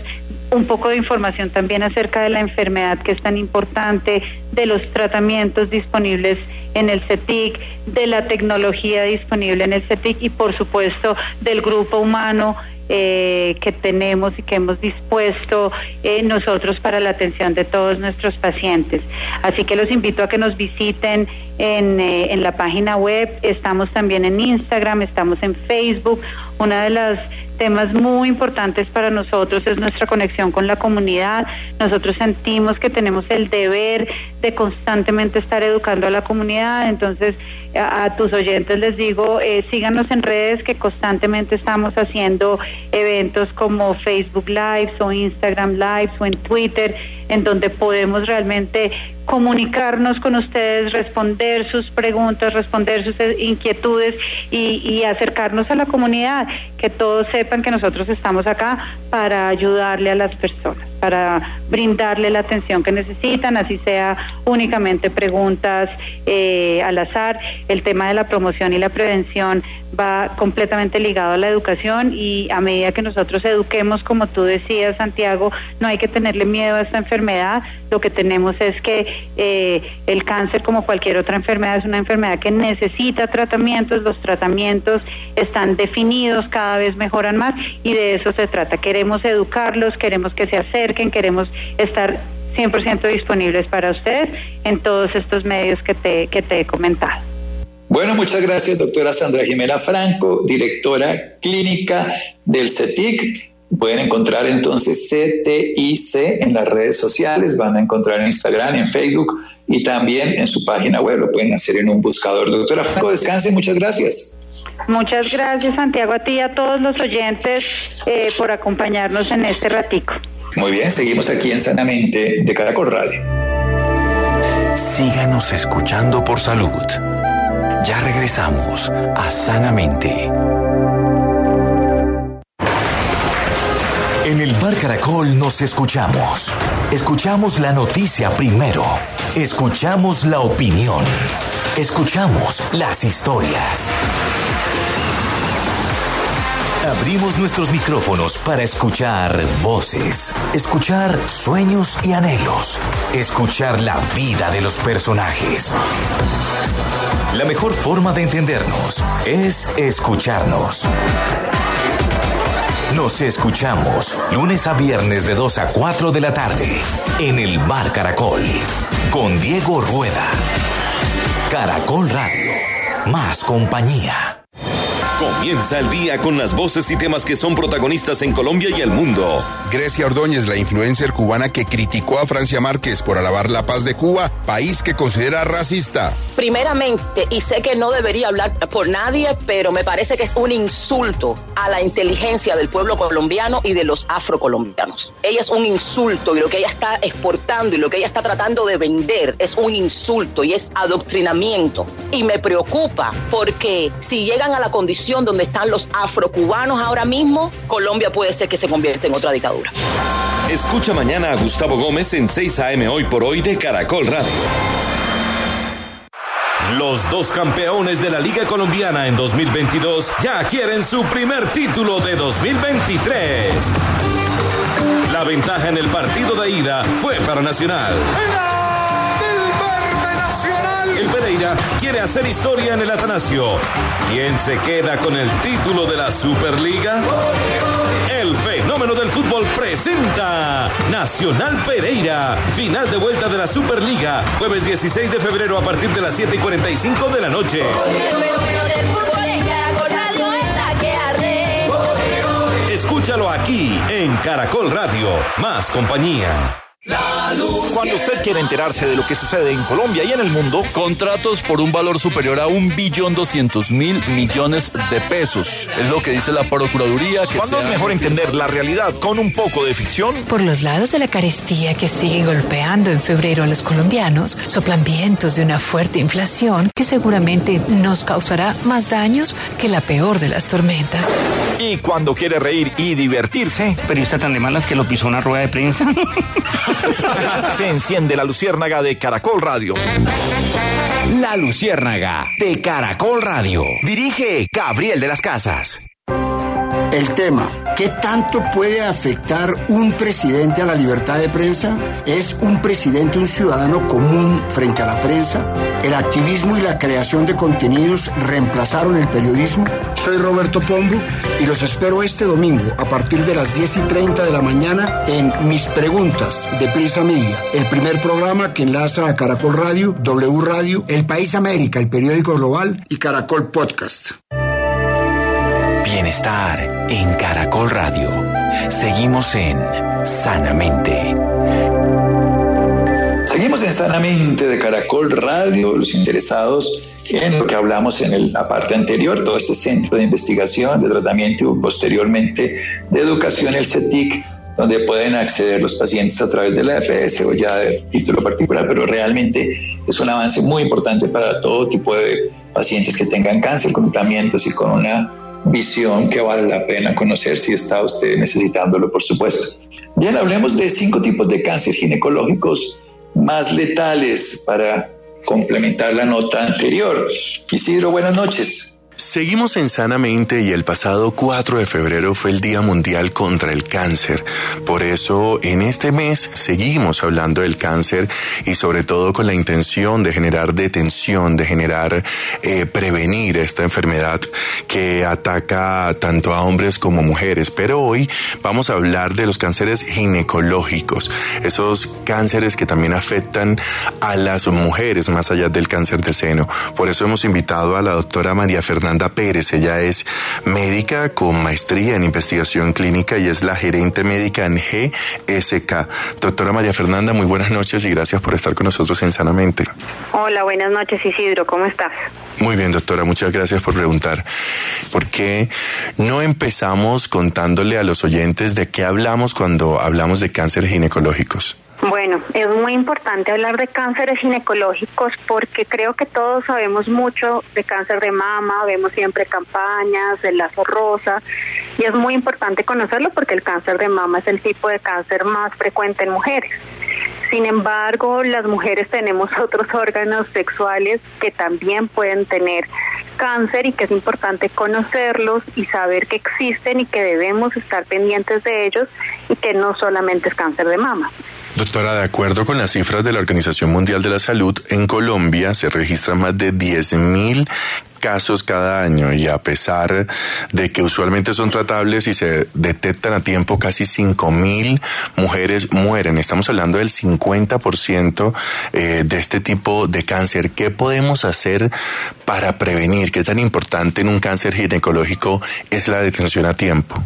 un poco de información también acerca de la enfermedad que es tan importante, de los tratamientos disponibles en el CETIC, de la tecnología disponible en el CETIC y por supuesto del grupo humano eh, que tenemos y que hemos dispuesto eh, nosotros para la atención de todos nuestros pacientes. Así que los invito a que nos visiten en, eh, en la página web, estamos también en Instagram, estamos en Facebook. Una de las temas muy importantes para nosotros es nuestra conexión con la comunidad. Nosotros sentimos que tenemos el deber de constantemente estar educando a la comunidad. Entonces, a, tus oyentes les digo, eh, síganos en redes que constantemente estamos haciendo eventos como Facebook Lives o Instagram Lives o en Twitter, en donde podemos realmente comunicarnos con ustedes, responder sus preguntas, responder sus inquietudes y, acercarnos a la comunidad, que todos sepan que nosotros estamos acá para ayudarle a las personas, para brindarle la atención que necesitan, así sea únicamente preguntas eh, al azar. El tema de la promoción y la prevención va completamente ligado a la educación y a medida que nosotros eduquemos, como tú decías, Santiago, no hay que tenerle miedo a esta enfermedad. Lo que tenemos es que eh, el cáncer, como cualquier otra enfermedad, es una enfermedad que necesita tratamientos. Los tratamientos están definidos, cada vez mejoran más y de eso se trata. Queremos educarlos, queremos que se acerquen, queremos estar 100% disponibles para ustedes en todos estos medios que te, que te he comentado. Bueno, muchas gracias, doctora Sandra Jimena Franco, directora clínica del CETIC. Pueden encontrar entonces CTIC en las redes sociales, van a encontrar en Instagram, en Facebook y también en su página web. Lo pueden hacer en un buscador. Doctora Franco, descanse, muchas gracias. Muchas gracias, Santiago, a ti y a todos los oyentes eh, por acompañarnos en este ratico. Muy bien, seguimos aquí en Sanamente de Caracol Radio. Síganos escuchando por salud. Ya regresamos a Sanamente. En el Bar Caracol nos escuchamos. Escuchamos la noticia primero. Escuchamos la opinión. Escuchamos las historias. Abrimos nuestros micrófonos para escuchar voces, escuchar sueños y anhelos, escuchar la vida de los personajes. La mejor forma de entendernos es escucharnos. Nos escuchamos lunes a viernes de 2 a 4 de la tarde en el Bar Caracol con Diego Rueda. Caracol Radio. Más compañía. Comienza el día con las voces y temas que son protagonistas en Colombia y el mundo. Grecia Ordóñez, la influencer cubana que criticó a Francia Márquez por alabar la paz de Cuba, país que considera racista. Primeramente, y sé que no debería hablar por nadie, pero me parece que es un insulto a la inteligencia del pueblo colombiano y de los afrocolombianos. Ella es un insulto y lo que ella está exportando y lo que ella está tratando de vender es un insulto y es adoctrinamiento. Y me preocupa porque si llegan a la condición donde están los afrocubanos ahora mismo, Colombia puede ser que se convierta en otra dictadura. Escucha mañana a Gustavo Gómez en 6 a.m. hoy por hoy de Caracol Radio. Los dos campeones de la Liga Colombiana en 2022 ya quieren su primer título de 2023. La ventaja en el partido de ida fue para Nacional. El Pereira quiere hacer historia en el Atanasio. ¿Quién se queda con el título de la Superliga? El fenómeno del fútbol presenta Nacional Pereira, final de vuelta de la Superliga, jueves 16 de febrero a partir de las 7 y 45 de la noche. Escúchalo aquí en Caracol Radio, más compañía. Cuando usted quiere enterarse de lo que sucede en Colombia y en el mundo, Contratos por un valor superior a un billón doscientos mil millones de pesos. Es lo que dice la Procuraduría. Que ¿cuándo es mejor entender la realidad con un poco de ficción? Por los lados de la carestía que sigue golpeando en febrero a los colombianos, soplan vientos de una fuerte inflación que seguramente nos causará más daños que la peor de las tormentas. Y cuando quiere reír y divertirse, Pero está tan de malas que lo pisó una rueda de prensa. se enciende la luciérnaga de Caracol Radio. La Luciérnaga de Caracol Radio. Dirige Gabriel de las Casas. El tema, ¿qué tanto puede afectar un presidente a la libertad de prensa? ¿Es un presidente un ciudadano común frente a la prensa? ¿El activismo y la creación de contenidos reemplazaron el periodismo? Soy Roberto Pombo y los espero este domingo a partir de las 10 y 30 de la mañana en Mis Preguntas de Prisa Media, el primer programa que enlaza a Caracol Radio, W Radio, El País América, el periódico global y Caracol Podcast. Bienestar en Caracol Radio. Seguimos en Sanamente. Seguimos en Sanamente de Caracol Radio, los interesados en lo que hablamos en la parte anterior, todo este centro de investigación, de tratamiento y posteriormente de educación, el CETIC, donde pueden acceder los pacientes a través de la EPS o ya de título particular, pero realmente es un avance muy importante para todo tipo de pacientes que tengan cáncer, con tratamientos y con una visión que vale la pena conocer si está usted necesitándolo, por supuesto. Bien, hablemos de cinco tipos de cáncer ginecológicos más letales para complementar la nota anterior. Isidro, buenas noches. Seguimos en Sanamente y el pasado 4 de febrero fue el Día Mundial contra el Cáncer. Por eso en este mes seguimos hablando del cáncer y sobre todo con la intención de generar detención, de generar, eh, prevenir esta enfermedad que ataca tanto a hombres como mujeres. Pero hoy vamos a hablar de los cánceres ginecológicos, esos cánceres que también afectan a las mujeres más allá del cáncer de seno. Por eso hemos invitado a la doctora María Fernanda Pérez. Ella es médica con maestría en investigación clínica y es la gerente médica en GSK. Doctora María Fernanda, muy buenas noches y gracias por estar con nosotros en Sanamente. Hola, buenas noches Isidro, ¿cómo estás? Muy bien, doctora, muchas gracias por preguntar. ¿Por qué no empezamos contándole a los oyentes de qué hablamos cuando hablamos de cánceres ginecológicos? Bueno, es muy importante hablar de cánceres ginecológicos porque creo que todos sabemos mucho de cáncer de mama, vemos siempre campañas, el lazo rosa, y es muy importante conocerlo porque el cáncer de mama es el tipo de cáncer más frecuente en mujeres. Sin embargo, las mujeres tenemos otros órganos sexuales que también pueden tener cáncer y que es importante conocerlos y saber que existen y que debemos estar pendientes de ellos y que no solamente es cáncer de mama. Doctora, de acuerdo con las cifras de la Organización Mundial de la Salud, en Colombia se registran más de 10.000 casos cada año y a pesar de que usualmente son tratables y se detectan a tiempo, casi 5 mil mujeres mueren. Estamos hablando del 50% eh, de este tipo de cáncer. ¿Qué podemos hacer para prevenir? ¿Qué tan importante en un cáncer ginecológico es la detención a tiempo?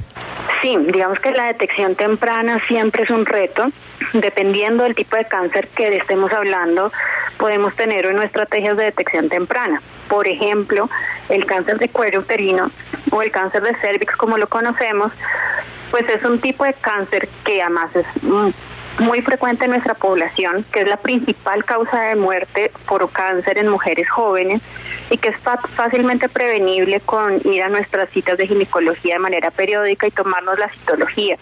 Sí, digamos que la detección temprana siempre es un reto. Dependiendo del tipo de cáncer que estemos hablando, podemos tener una estrategias de detección temprana. Por ejemplo, el cáncer de cuello uterino o el cáncer de cervix, como lo conocemos, pues es un tipo de cáncer que además es muy frecuente en nuestra población, que es la principal causa de muerte por cáncer en mujeres jóvenes y que es fácilmente prevenible con ir a nuestras citas de ginecología de manera periódica y tomarnos la citología.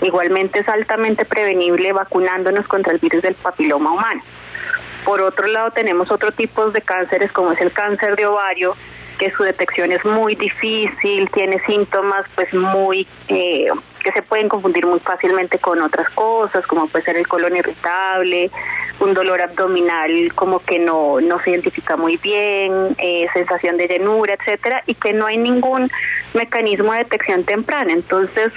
Igualmente es altamente prevenible vacunándonos contra el virus del papiloma humano. Por otro lado, tenemos otro tipo de cánceres como es el cáncer de ovario, que su detección es muy difícil, tiene síntomas pues muy eh, que se pueden confundir muy fácilmente con otras cosas, como puede ser el colon irritable, un dolor abdominal como que no, no se identifica muy bien, eh, sensación de llenura, etcétera, y que no hay ningún mecanismo de detección temprana. Entonces,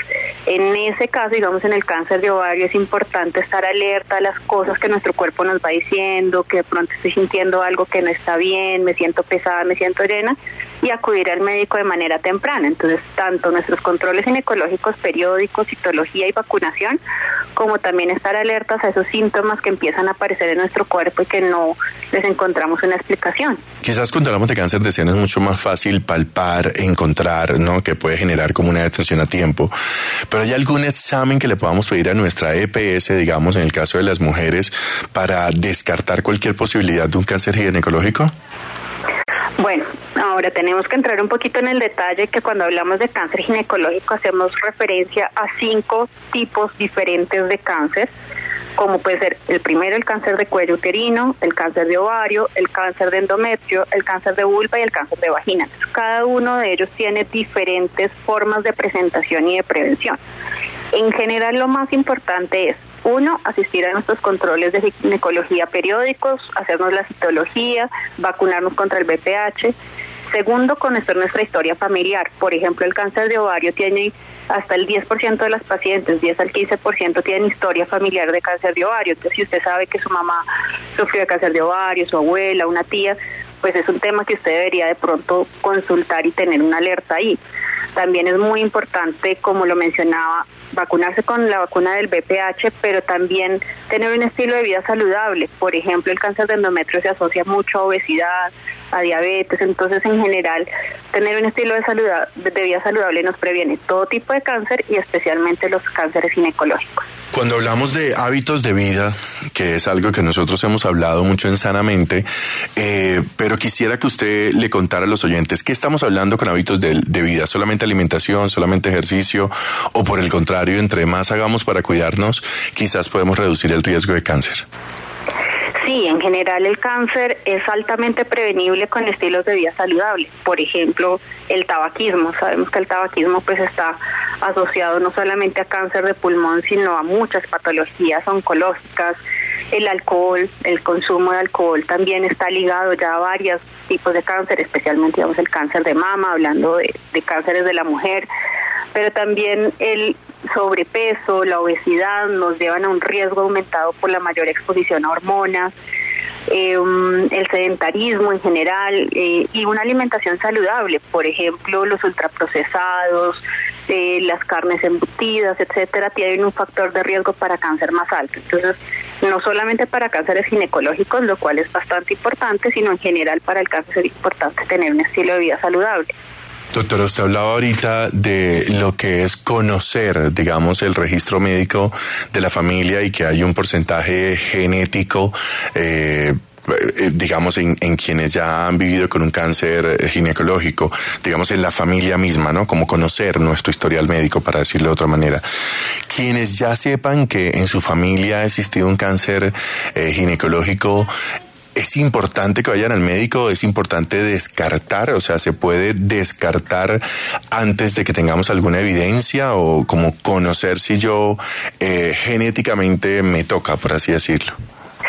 en ese caso, digamos en el cáncer de ovario, es importante estar alerta a las cosas que nuestro cuerpo nos va diciendo, que de pronto estoy sintiendo algo que no está bien, me siento pesada, me siento llena, y acudir al médico de manera temprana. Entonces, tanto nuestros controles ginecológicos periódicos, citología y vacunación, como también estar alertas a esos síntomas que empiezan a aparecer en nuestro cuerpo y que no les encontramos una explicación. Quizás cuando hablamos de cáncer de seno es mucho más fácil palpar, encontrar, ¿no? Que puede generar como una detención a tiempo. Pero ¿hay algún examen que le podamos pedir a nuestra EPS, digamos, en el caso de las mujeres, para descartar cualquier posibilidad de un cáncer ginecológico? Bueno, ahora tenemos que entrar un poquito en el detalle que cuando hablamos de cáncer ginecológico hacemos referencia a cinco tipos diferentes de cáncer, como puede ser el primero el cáncer de cuello uterino, el cáncer de ovario, el cáncer de endometrio, el cáncer de vulva y el cáncer de vagina. Cada uno de ellos tiene diferentes formas de presentación y de prevención. En general lo más importante es uno, asistir a nuestros controles de ginecología periódicos, hacernos la citología, vacunarnos contra el BPH. Segundo, conocer nuestra historia familiar. Por ejemplo, el cáncer de ovario tiene hasta el 10% de las pacientes, 10 al 15% tienen historia familiar de cáncer de ovario. Entonces, si usted sabe que su mamá sufrió de cáncer de ovario, su abuela, una tía, pues es un tema que usted debería de pronto consultar y tener una alerta ahí. También es muy importante, como lo mencionaba, vacunarse con la vacuna del BPH, pero también tener un estilo de vida saludable. Por ejemplo, el cáncer de endometrio se asocia mucho a obesidad, a diabetes, entonces en general tener un estilo de, de vida saludable nos previene todo tipo de cáncer y especialmente los cánceres ginecológicos. Cuando hablamos de hábitos de vida, que es algo que nosotros hemos hablado mucho en Sanamente, eh, pero quisiera que usted le contara a los oyentes, ¿qué estamos hablando con hábitos de, de vida? ¿Solamente alimentación, solamente ejercicio o por el contrario, entre más hagamos para cuidarnos, quizás podemos reducir el riesgo de cáncer? Sí, en general el cáncer es altamente prevenible con estilos de vida saludables. Por ejemplo, el tabaquismo. Sabemos que el tabaquismo pues está asociado no solamente a cáncer de pulmón, sino a muchas patologías oncológicas. El alcohol, el consumo de alcohol también está ligado ya a varios tipos de cáncer, especialmente digamos el cáncer de mama, hablando de, de cánceres de la mujer, pero también el sobrepeso, la obesidad nos llevan a un riesgo aumentado por la mayor exposición a hormonas, eh, el sedentarismo en general eh, y una alimentación saludable, por ejemplo, los ultraprocesados, eh, las carnes embutidas, etcétera, tienen un factor de riesgo para cáncer más alto. Entonces, no solamente para cánceres ginecológicos, lo cual es bastante importante, sino en general para el cáncer es importante tener un estilo de vida saludable. Doctor, usted hablaba ahorita de lo que es conocer, digamos, el registro médico de la familia y que hay un porcentaje genético. Eh, eh digamos, en, en, quienes ya han vivido con un cáncer ginecológico, digamos, en la familia misma, ¿no? Como conocer nuestro historial médico, para decirlo de otra manera. Quienes ya sepan que en su familia ha existido un cáncer eh, ginecológico, es importante que vayan al médico, es importante descartar, o sea, se puede descartar antes de que tengamos alguna evidencia o como conocer si yo eh, genéticamente me toca, por así decirlo.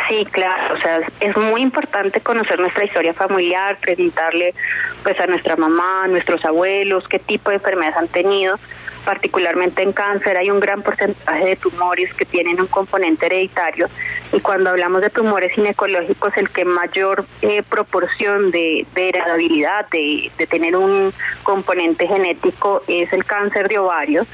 Sí, claro, o sea, es muy importante conocer nuestra historia familiar, preguntarle pues a nuestra mamá, a nuestros abuelos, qué tipo de enfermedades han tenido, particularmente en cáncer hay un gran porcentaje de tumores que tienen un componente hereditario y cuando hablamos de tumores ginecológicos el que mayor eh, proporción de, de heredabilidad, de, de tener un componente genético es el cáncer de ovario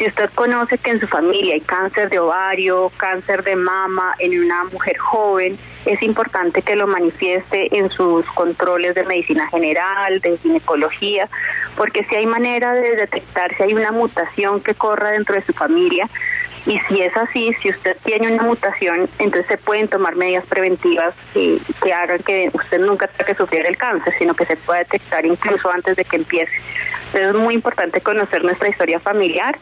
si usted conoce que en su familia hay cáncer de ovario, cáncer de mama en una mujer joven, es importante que lo manifieste en sus controles de medicina general, de ginecología, porque si hay manera de detectar si hay una mutación que corra dentro de su familia, y si es así, si usted tiene una mutación, entonces se pueden tomar medidas preventivas que, que hagan que usted nunca tenga que sufrir el cáncer, sino que se pueda detectar incluso antes de que empiece. Es muy importante conocer nuestra historia familiar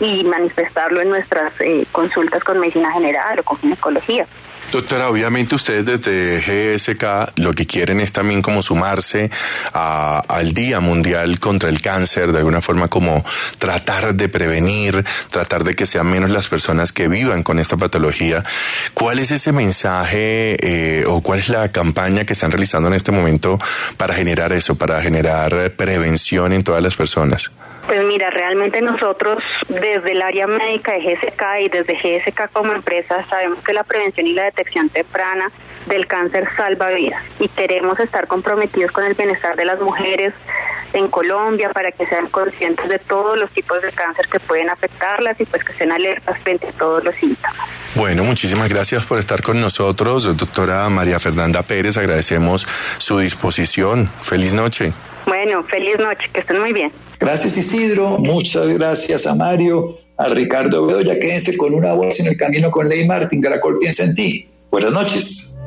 y manifestarlo en nuestras eh, consultas con medicina general o con ginecología. Doctora, obviamente ustedes desde GSK lo que quieren es también como sumarse a, al Día Mundial contra el Cáncer, de alguna forma como tratar de prevenir, tratar de que sean menos las personas que vivan con esta patología. ¿Cuál es ese mensaje eh, o cuál es la campaña que están realizando en este momento para generar eso, para generar prevención en todas las personas? Pues mira, realmente nosotros desde el área médica de GSK y desde GSK como empresa sabemos que la prevención y la detección temprana del cáncer salva vidas y queremos estar comprometidos con el bienestar de las mujeres en Colombia para que sean conscientes de todos los tipos de cáncer que pueden afectarlas y pues que estén alertas frente a todos los síntomas. Bueno, muchísimas gracias por estar con nosotros, doctora María Fernanda Pérez. Agradecemos su disposición. Feliz noche. Bueno, feliz noche, que estén muy bien. Gracias Isidro, muchas gracias a Mario, a Ricardo Bedoya. Quédense con una voz en el camino con Ley Martín. Caracol piensa en ti. Buenas noches.